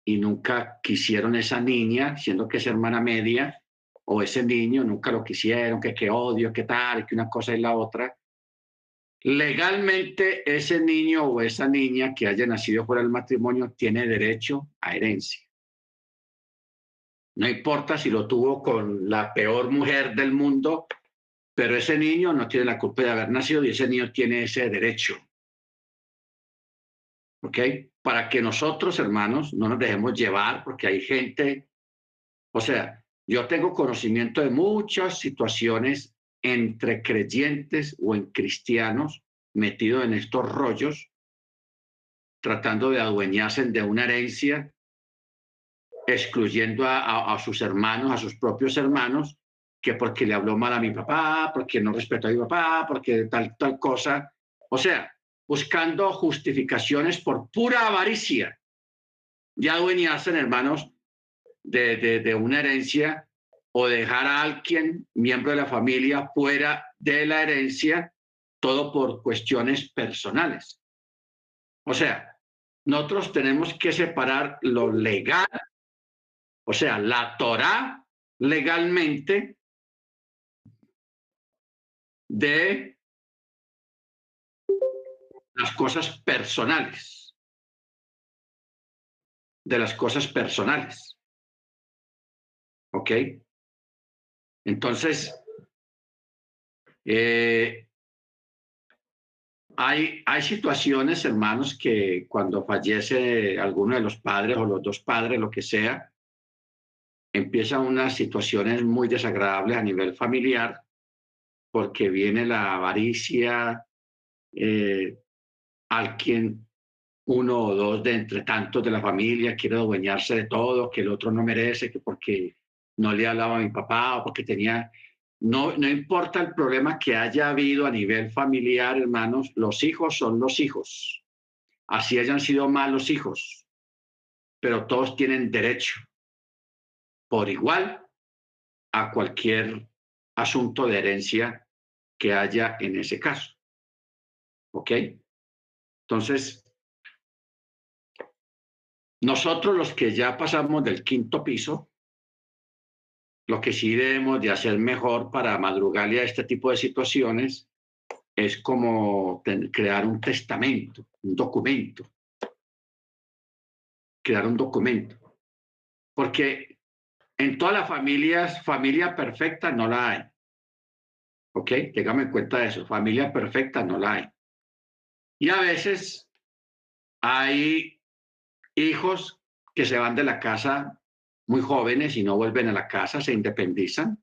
y nunca quisieron esa niña, siendo que es hermana media, o ese niño nunca lo quisieron, que qué odio, qué tal, que una cosa y la otra. Legalmente ese niño o esa niña que haya nacido fuera del matrimonio tiene derecho a herencia. No importa si lo tuvo con la peor mujer del mundo, pero ese niño no tiene la culpa de haber nacido y ese niño tiene ese derecho. ¿Ok? Para que nosotros, hermanos, no nos dejemos llevar, porque hay gente, o sea, yo tengo conocimiento de muchas situaciones entre creyentes o en cristianos metidos en estos rollos, tratando de adueñarse de una herencia, excluyendo a, sus hermanos, a sus propios hermanos, que porque le habló mal a mi papá, porque no respetó a mi papá, porque tal, tal cosa. O sea, buscando justificaciones por pura avaricia. Ya adueñarse, hermanos, de, una herencia o dejar a alguien, miembro de la familia, fuera de la herencia, todo por cuestiones personales. O sea, nosotros tenemos que separar lo legal, o sea, la Torah legalmente de las cosas personales, de las cosas personales. ¿Ok? Entonces, eh, hay, hay situaciones, hermanos, que cuando fallece alguno de los padres o los dos padres, lo que sea, empiezan unas situaciones muy desagradables a nivel familiar, porque viene la avaricia, eh, al quien uno o dos de entre tantos de la familia quiere adueñarse de todo, que el otro no merece, que porque no le hablaba a mi papá o porque tenía... No, no importa el problema que haya habido a nivel familiar, hermanos, los hijos son los hijos. Así hayan sido malos hijos, pero todos tienen derecho por igual a cualquier asunto de herencia que haya en ese caso. ¿Ok? Entonces, nosotros los que ya pasamos del quinto piso, lo que sí debemos de hacer mejor para madrugarle a este tipo de situaciones es como crear un testamento, un documento. Crear un documento. Porque en todas las familias, familia perfecta no la hay. ¿Ok? Téngame en cuenta eso. Familia perfecta no la hay. Y a veces hay hijos que se van de la casa muy jóvenes y no vuelven a la casa, se independizan.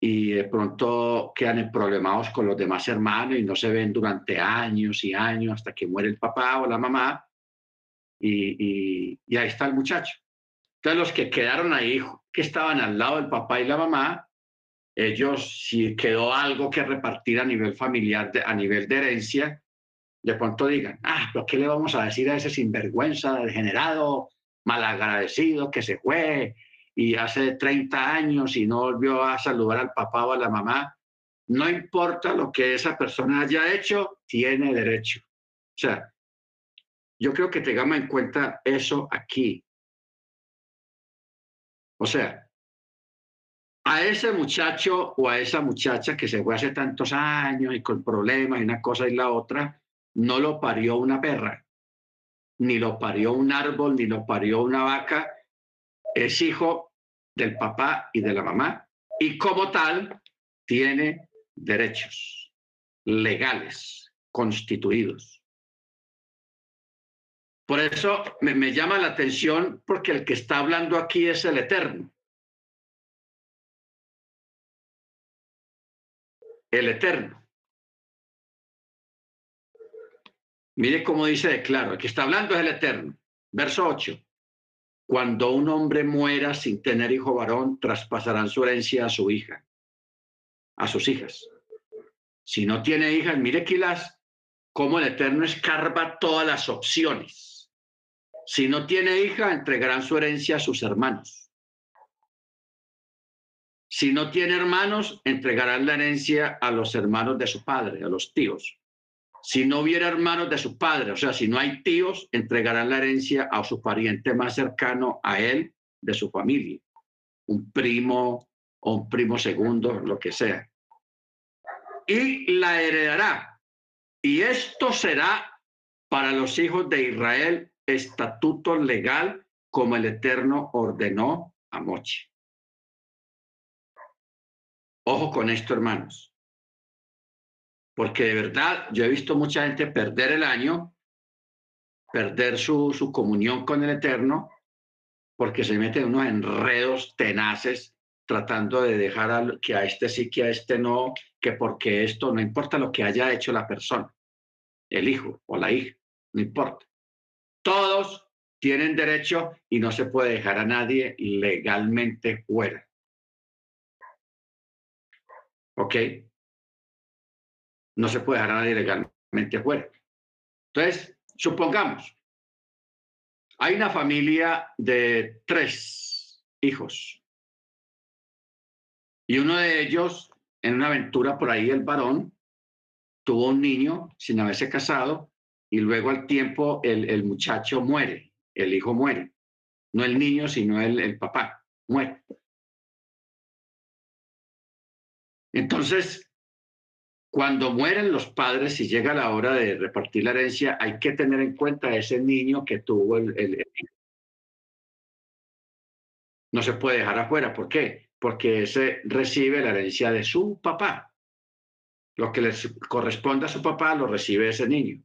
Y de pronto quedan problemados con los demás hermanos y no se ven durante años y años hasta que muere el papá o la mamá. Y, y ahí está el muchacho. Entonces los que quedaron ahí, que estaban al lado del papá y la mamá, ellos si quedó algo que repartir a nivel familiar, a nivel de herencia, de pronto digan, ah, pero ¿qué le vamos a decir a ese sinvergüenza, degenerado, malagradecido que se fue y hace 30 años y no volvió a saludar al papá o a la mamá? No importa lo que esa persona haya hecho, tiene derecho. O sea, yo creo que tengamos en cuenta eso aquí. O sea, a ese muchacho o a esa muchacha que se fue hace tantos años y con problemas y una cosa y la otra, no lo parió una perra, ni lo parió un árbol, ni lo parió una vaca. Es hijo del papá y de la mamá y como tal tiene derechos legales constituidos. Por eso me, llama la atención porque el que está hablando aquí es el Eterno. El Eterno. Mire cómo dice de claro, que está hablando es el Eterno. Verso 8. Cuando un hombre muera sin tener hijo varón, traspasarán su herencia a su hija, a sus hijas. Si no tiene hijas, mire aquí las, cómo el Eterno escarba todas las opciones si no tiene hija, entregarán su herencia a sus hermanos. Si no tiene hermanos, entregarán la herencia a los hermanos de su padre, a los tíos. Si no hubiera hermanos de su padre, o sea, si no hay tíos, entregarán la herencia a su pariente más cercano a él, de su familia, un primo o un primo segundo, lo que sea. Y la heredará. Y esto será para los hijos de Israel estatuto legal como el Eterno ordenó a Mochi. Ojo con esto, hermanos, porque de verdad yo he visto mucha gente perder el año, perder su, su comunión con el Eterno, porque se meten unos enredos tenaces tratando de dejar que a este sí, que a este no, que porque esto, no importa lo que haya hecho la persona, el hijo o la hija, no importa. Todos tienen derecho y no se puede dejar a nadie legalmente fuera. ¿Ok? No se puede dejar a nadie legalmente fuera. Entonces, supongamos, hay una familia de tres hijos y uno de ellos, en una aventura por ahí, el varón, tuvo un niño sin haberse casado y luego al tiempo el, muchacho muere, el hijo muere. No el niño, sino el, el papá, muere. Entonces, cuando mueren los padres y llega la hora de repartir la herencia, hay que tener en cuenta a ese niño que tuvo el, No se puede dejar afuera. ¿Por qué? Porque ese recibe la herencia de su papá. Lo que le corresponde a su papá lo recibe ese niño.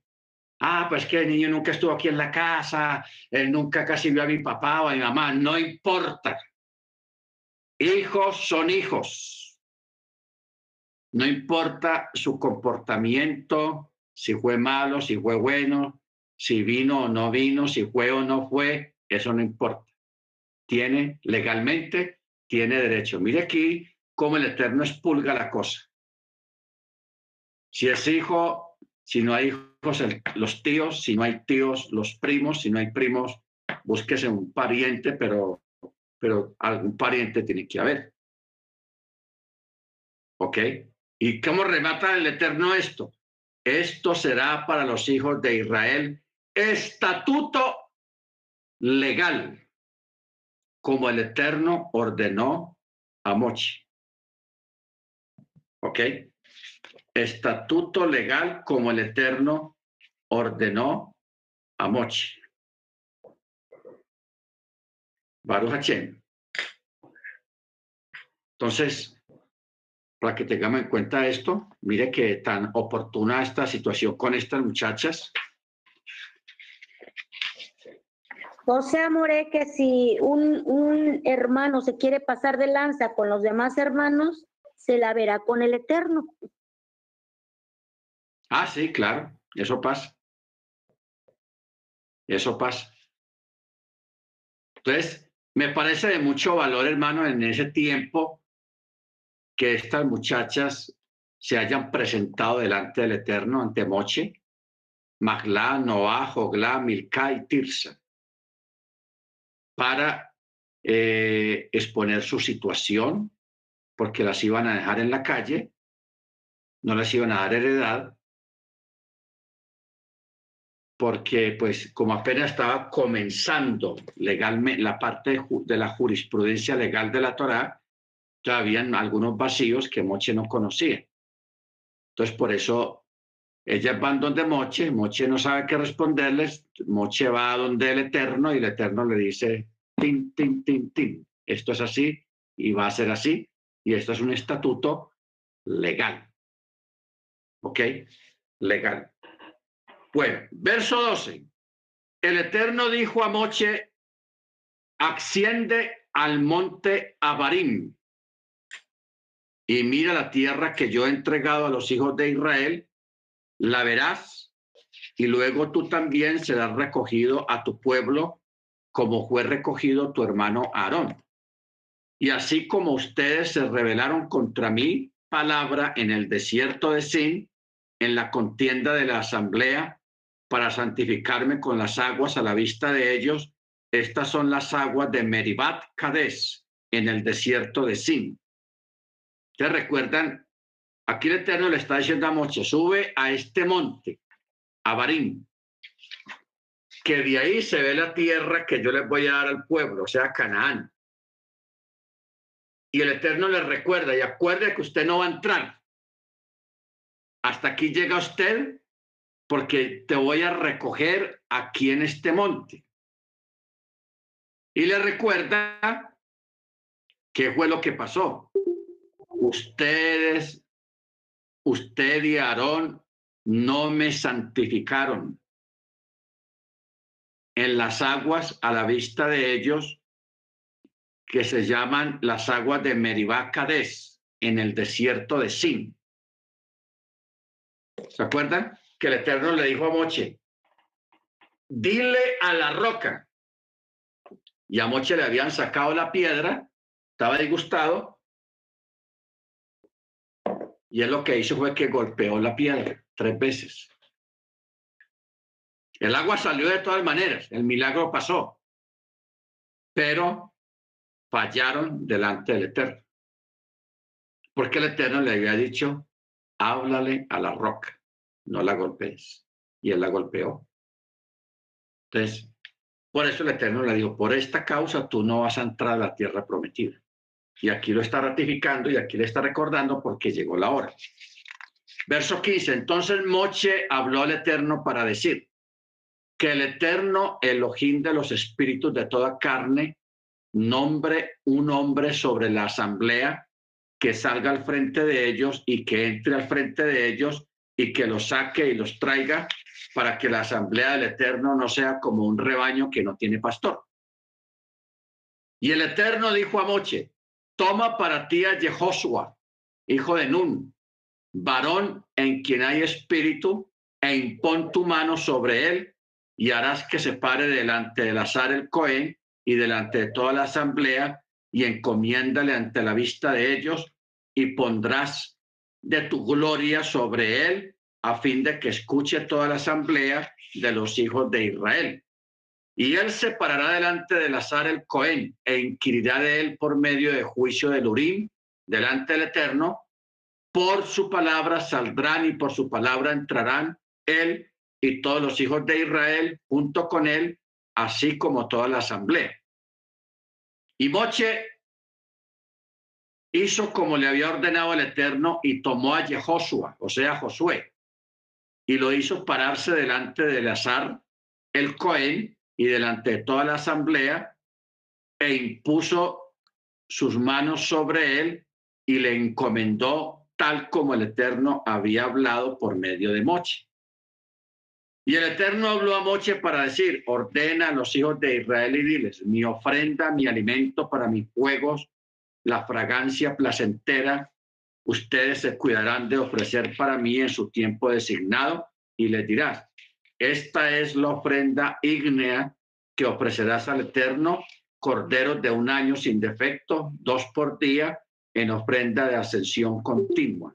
Ah, pues que el niño nunca estuvo aquí en la casa, él nunca casi vio a mi papá o a mi mamá, no importa. Hijos son hijos. No importa su comportamiento, si fue malo, si fue bueno, si vino o no vino, si fue o no fue, eso no importa. Tiene legalmente, tiene derecho. Mire aquí cómo el Eterno expulga la cosa. Si es hijo, si no hay hijos, los tíos, si no hay tíos, los primos, si no hay primos, búsquese un pariente, pero, pero algún pariente tiene que haber. ¿Ok? ¿Y cómo remata el Eterno esto? Esto será para los hijos de Israel estatuto legal, como el Eterno ordenó a Moche. ¿Ok? Estatuto legal como el Eterno ordenó a Moche. Baruch Hashem. Entonces, para que tengamos en cuenta esto, mire que tan oportuna esta situación con estas muchachas. O sea, More, que si un, un hermano se quiere pasar de lanza con los demás hermanos, se la verá con el Eterno. Ah, sí, claro, eso pasa. Eso pasa. Entonces, me parece de mucho valor, hermano, en ese tiempo que estas muchachas se hayan presentado delante del Eterno ante Moche, Maglá, Noah, Joglá, Milca y Tirsa, para eh, exponer su situación, porque las iban a dejar en la calle, no las iban a dar heredad, porque pues como apenas estaba comenzando legalmente la parte de, de la jurisprudencia legal de la Torá, habían algunos vacíos que Moche no conocía. Entonces, por eso ellas van donde Moche, Moche no sabe qué responderles, Moche va a donde el Eterno y el Eterno le dice, tin, tin, tin, tin, esto es así y va a ser así, y esto es un estatuto legal. ¿Ok? Legal. Bueno, verso 12. El Eterno dijo a Moche, asciende al monte Abarim y mira la tierra que yo he entregado a los hijos de Israel, la verás, y luego tú también serás recogido a tu pueblo como fue recogido tu hermano Aarón. Y así como ustedes se rebelaron contra mi palabra en el desierto de Sin, en la contienda de la asamblea, para santificarme con las aguas a la vista de ellos, estas son las aguas de Meribat Cades, en el desierto de Sin. ¿Ustedes recuerdan? Aquí el Eterno le está diciendo a Moche, sube a este monte, a Barín, que de ahí se ve la tierra que yo les voy a dar al pueblo, o sea, Canaán. Y el Eterno le recuerda, y acuerde que usted no va a entrar. Hasta aquí llega usted, porque te voy a recoger aquí en este monte. Y le recuerda qué fue lo que pasó ustedes, usted y Aarón, no me santificaron. En las aguas a la vista de ellos, que se llaman las aguas de Meribá en el desierto de Sin. ¿Se acuerdan? Que el Eterno le dijo a Moche, dile a la roca. Y a Moche le habían sacado la piedra, estaba disgustado, y él lo que hizo fue que golpeó la piedra tres veces. El agua salió de todas maneras, el milagro pasó, pero fallaron delante del Eterno. Porque el Eterno le había dicho, háblale a la roca, no la golpees. Y él la golpeó. Entonces, por eso el Eterno le dijo, por esta causa tú no vas a entrar a la tierra prometida. Y aquí lo está ratificando y aquí le está recordando porque llegó la hora. Verso 15. Entonces Moche habló al Eterno para decir que el Eterno, Elohim de los espíritus de toda carne, nombre un hombre sobre la asamblea que salga al frente de ellos y que entre al frente de ellos y que los saque y los traiga para que la asamblea del Eterno no sea como un rebaño que no tiene pastor. Y el Eterno dijo a Moche, Toma para ti a Jehoshua, hijo de Nun, varón en quien hay espíritu, e impón tu mano sobre él, y harás que se pare delante del azar el Cohen y delante de toda la asamblea, y encomiéndale ante la vista de ellos, y pondrás de tu gloria sobre él, a fin de que escuche toda la asamblea de los hijos de Israel. Y él se parará delante del azar el Cohen e inquirirá de él por medio de juicio del Urim delante del Eterno. Por su palabra saldrán y por su palabra entrarán él y todos los hijos de Israel junto con él, así como toda la asamblea. Y Moche hizo como le había ordenado el Eterno y tomó a Jehoshua, o sea, Josué, y lo hizo pararse delante del azar, el Cohen, y delante de toda la asamblea, e impuso sus manos sobre él y le encomendó tal como el Eterno había hablado por medio de Moche. Y el Eterno habló a Moche para decir, ordena a los hijos de Israel y diles, mi ofrenda, mi alimento para mis juegos, la fragancia placentera, ustedes se cuidarán de ofrecer para mí en su tiempo designado y les dirás, esta es la ofrenda ígnea que ofrecerás al Eterno, corderos de un año sin defecto, dos por día, en ofrenda de ascensión continua.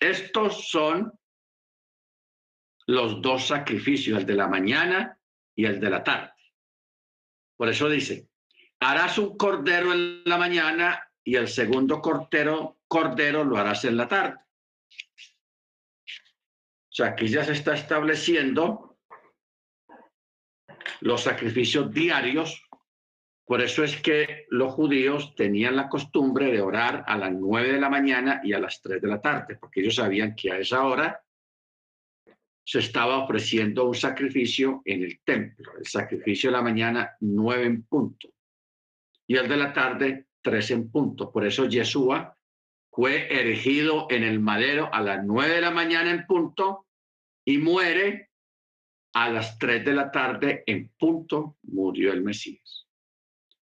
Estos son los dos sacrificios, el de la mañana y el de la tarde. Por eso dice, harás un cordero en la mañana y el segundo cordero, cordero lo harás en la tarde. O sea, aquí ya se está estableciendo los sacrificios diarios. Por eso es que los judíos tenían la costumbre de orar a las nueve de la mañana y a las tres de la tarde, porque ellos sabían que a esa hora se estaba ofreciendo un sacrificio en el templo. El sacrificio de la mañana, nueve en punto. Y el de la tarde, tres en punto. Por eso Yeshua fue erigido en el madero a las nueve de la mañana en punto y muere a las tres de la tarde en punto, murió el Mesías.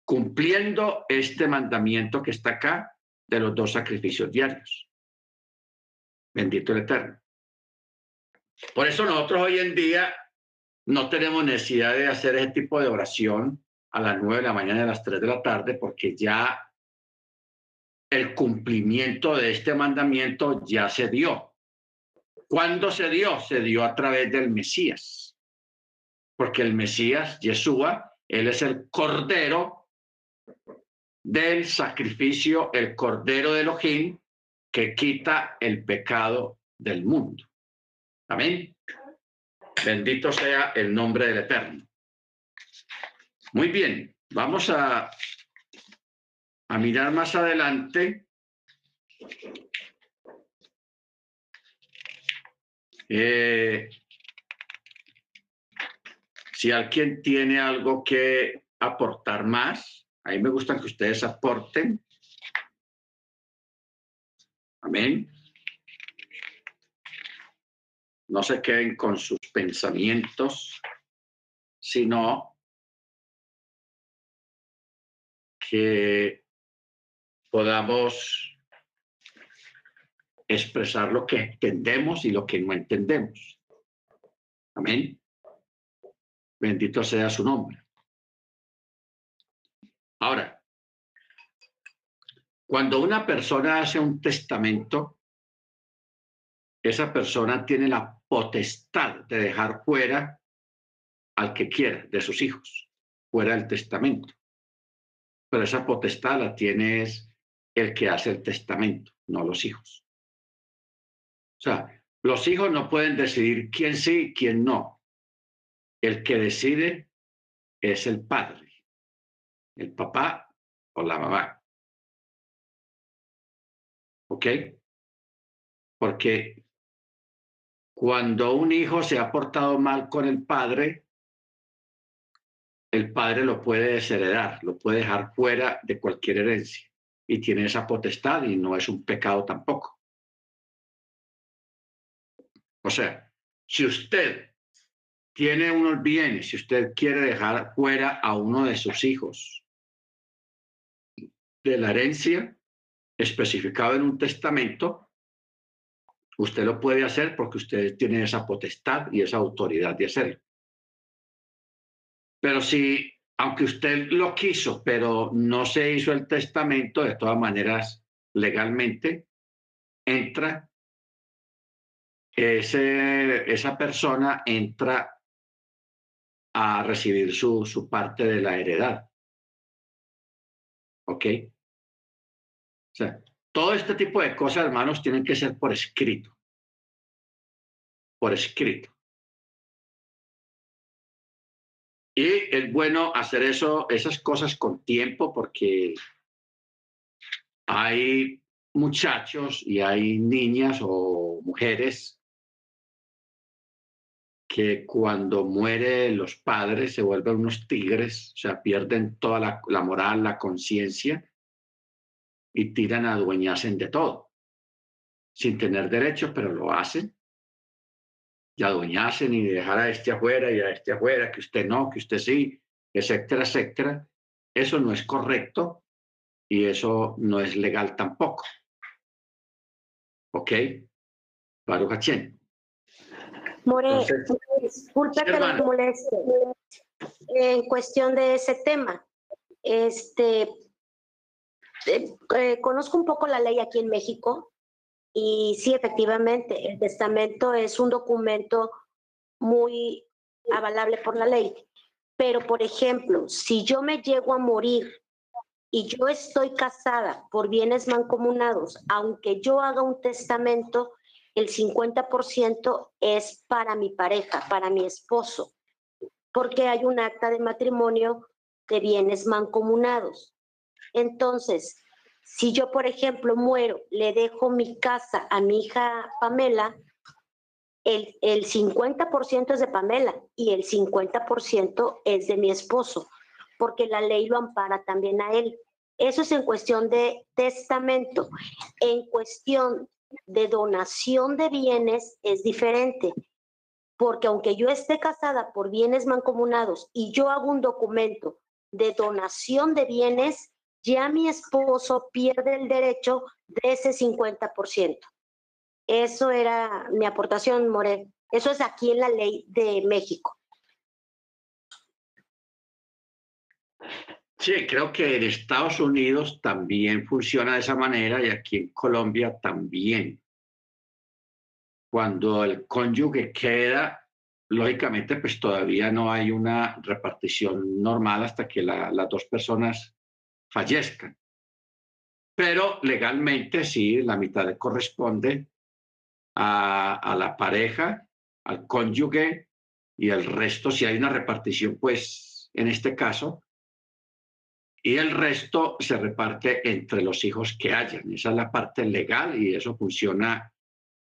Cumpliendo este mandamiento que está acá de los dos sacrificios diarios. Bendito el Eterno. Por eso nosotros hoy en día no tenemos necesidad de hacer ese tipo de oración a las nueve de la mañana y a las tres de la tarde, porque ya el cumplimiento de este mandamiento ya se dio. ¿Cuándo se dio? Se dio a través del Mesías. Porque el Mesías, Yeshua, él es el cordero del sacrificio, el cordero de Elohim que quita el pecado del mundo. Amén. Bendito sea el nombre del Eterno. Muy bien, vamos a, a mirar más adelante. Eh, si alguien tiene algo que aportar más, a mí me gusta que ustedes aporten. Amén no se queden con sus pensamientos, sino que podamos expresar lo que entendemos y lo que no entendemos. Amén. Bendito sea su nombre. Ahora, cuando una persona hace un testamento, esa persona tiene la potestad de dejar fuera al que quiera de sus hijos, fuera del testamento. Pero esa potestad la tiene el que hace el testamento, no los hijos. O sea, los hijos no pueden decidir quién sí y quién no. El que decide es el padre, el papá o la mamá. ¿Ok? Porque cuando un hijo se ha portado mal con el padre, el padre lo puede desheredar, lo puede dejar fuera de cualquier herencia y tiene esa potestad y no es un pecado tampoco. O sea, si usted tiene unos bienes, si usted quiere dejar fuera a uno de sus hijos de la herencia especificado en un testamento, Usted lo puede hacer porque usted tiene esa potestad y esa autoridad de hacerlo. Pero si, aunque usted lo quiso, pero no se hizo el testamento, de todas maneras, legalmente, entra, esa persona entra a recibir su, su parte de la heredad. ¿Ok? O sea, todo este tipo de cosas, hermanos, tienen que ser por escrito. Por escrito. Y es bueno hacer eso, esas cosas con tiempo porque hay muchachos y hay niñas o mujeres que cuando mueren los padres se vuelven unos tigres, o sea, pierden toda la, moral, la conciencia y tiran a adueñarse de todo, sin tener derechos, pero lo hacen. Y adueñarse y dejar a este afuera y a este afuera, que usted no, que usted sí, etcétera, etcétera. Eso no es correcto y eso no es legal tampoco. ¿Ok? Baruch Hachén. More, Entonces, disculpa que hermano. los moleste. En cuestión de ese tema, este, eh, eh, conozco un poco la ley aquí en México y sí, efectivamente, el testamento es un documento muy avalable por la ley. Pero, por ejemplo, si yo me llego a morir y yo estoy casada por bienes mancomunados, aunque yo haga un testamento, el 50% es para mi pareja, para mi esposo, porque hay un acta de matrimonio de bienes mancomunados. Entonces, si yo, por ejemplo, muero, le dejo mi casa a mi hija Pamela, el, el 50% es de Pamela y el 50% es de mi esposo, porque la ley lo ampara también a él. Eso es en cuestión de testamento. En cuestión de donación de bienes es diferente, porque aunque yo esté casada por bienes mancomunados y yo hago un documento de donación de bienes, ya mi esposo pierde el derecho de ese 50%. Eso era mi aportación, More. Eso es aquí en la ley de México. Sí, creo que en Estados Unidos también funciona de esa manera y aquí en Colombia también. Cuando el cónyuge queda, lógicamente, pues todavía no hay una repartición normal hasta que la- las dos personas fallezcan. Pero legalmente sí, la mitad corresponde a, a la pareja, al cónyuge y el resto, si hay una repartición, pues en este caso, y el resto se reparte entre los hijos que hayan. Esa es la parte legal y eso funciona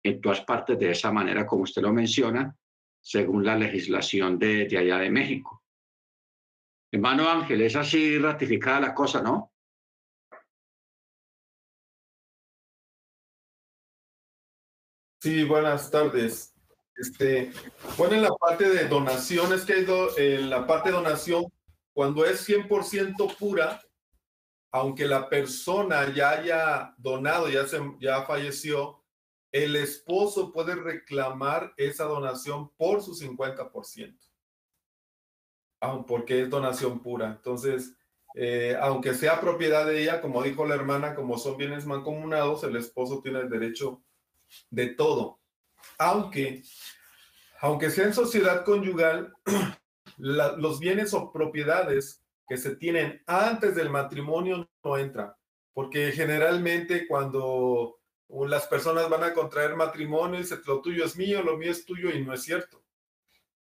en todas partes de esa manera, como usted lo menciona, según la legislación de, de allá de México. Hermano Ángel, es así ratificada la cosa, ¿no? Sí, buenas tardes. Este, bueno, en la parte de donaciones que hay do- en la parte de donación, cuando es 100% pura, aunque la persona ya haya donado, ya, se, ya falleció, el esposo puede reclamar esa donación por su 50%, aun porque es donación pura. Entonces, eh, aunque sea propiedad de ella, como dijo la hermana, como son bienes mancomunados, el esposo tiene el derecho de todo. Aunque, aunque sea en sociedad conyugal, [CLEARS THROAT] la- los bienes o propiedades que se tienen antes del matrimonio no entran, porque generalmente cuando las personas van a contraer matrimonio, dice, lo tuyo es mío, lo mío es tuyo, y no es cierto.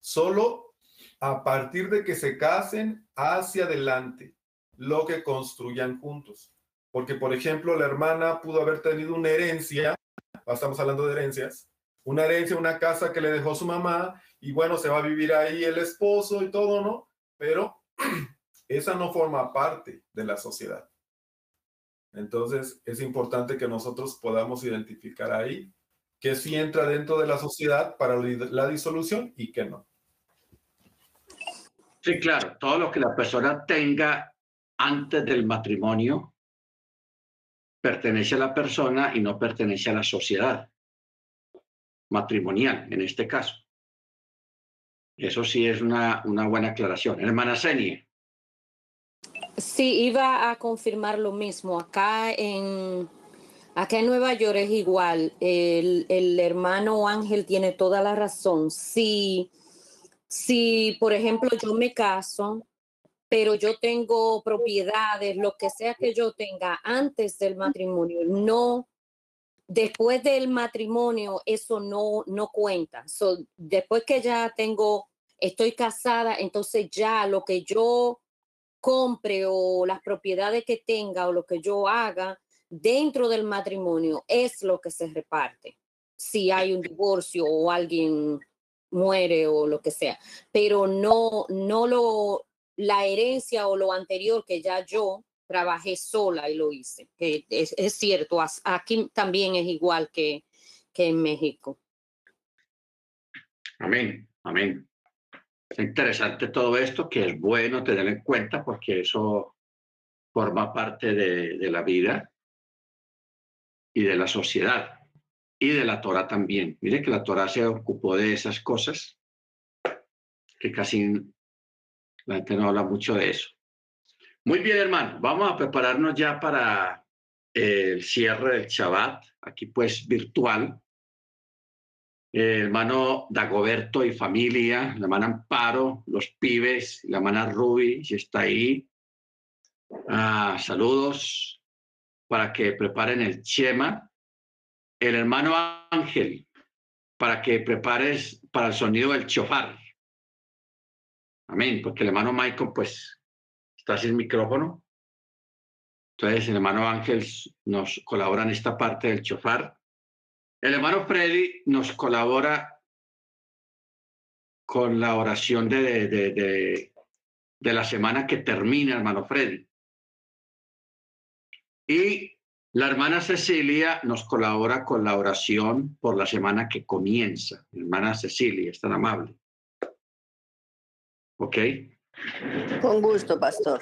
Solo a partir de que se casen hacia adelante, lo que construyan juntos. Porque, por ejemplo, la hermana pudo haber tenido una herencia, estamos hablando de herencias, una herencia, una casa que le dejó su mamá, y bueno, se va a vivir ahí el esposo y todo, ¿no? Pero [CLEARS THROAT] esa no forma parte de la sociedad. Entonces, es importante que nosotros podamos identificar ahí que sí entra dentro de la sociedad para la disolución y que no. Sí, claro, todo lo que la persona tenga antes del matrimonio pertenece a la persona y no pertenece a la sociedad matrimonial, en este caso. Eso sí es una, una buena aclaración. Hermana Senie. Sí, iba a confirmar lo mismo. Acá en, acá en Nueva York es igual. El, el hermano Ángel tiene toda la razón. Si, si, por ejemplo, yo me caso, pero yo tengo propiedades, lo que sea que yo tenga antes del matrimonio, no, después del matrimonio, eso no, no cuenta. So, después que ya tengo estoy casada, entonces ya lo que yo compre o las propiedades que tenga o lo que yo haga dentro del matrimonio es lo que se reparte. Si hay un divorcio o alguien muere o lo que sea, pero no, no lo, la herencia o lo anterior que ya yo trabajé sola y lo hice. Es, es cierto, aquí también es igual que, que en México. Amén, amén. Es interesante todo esto, que es bueno tener en cuenta porque eso forma parte de, de la vida y de la sociedad y de la Torah también. Mire que la Torah se ocupó de esas cosas, que casi la gente no habla mucho de eso. Muy bien, hermano, vamos a prepararnos ya para el cierre del Shabbat, aquí pues virtual. Eh, hermano Dagoberto y familia, la hermana Amparo, los pibes, la hermana Ruby, si está ahí. Ah, saludos para que preparen el Chema. El hermano Ángel, para que prepares para el sonido del chofar. Amén, porque el hermano Michael, pues, está sin micrófono. Entonces, el hermano Ángel nos colabora en esta parte del chofar. El hermano Freddy nos colabora con la oración de, de, de, de la semana que termina, hermano Freddy. Y la hermana Cecilia nos colabora con la oración por la semana que comienza. Hermana Cecilia, es tan amable. ¿Ok? Con gusto, pastor.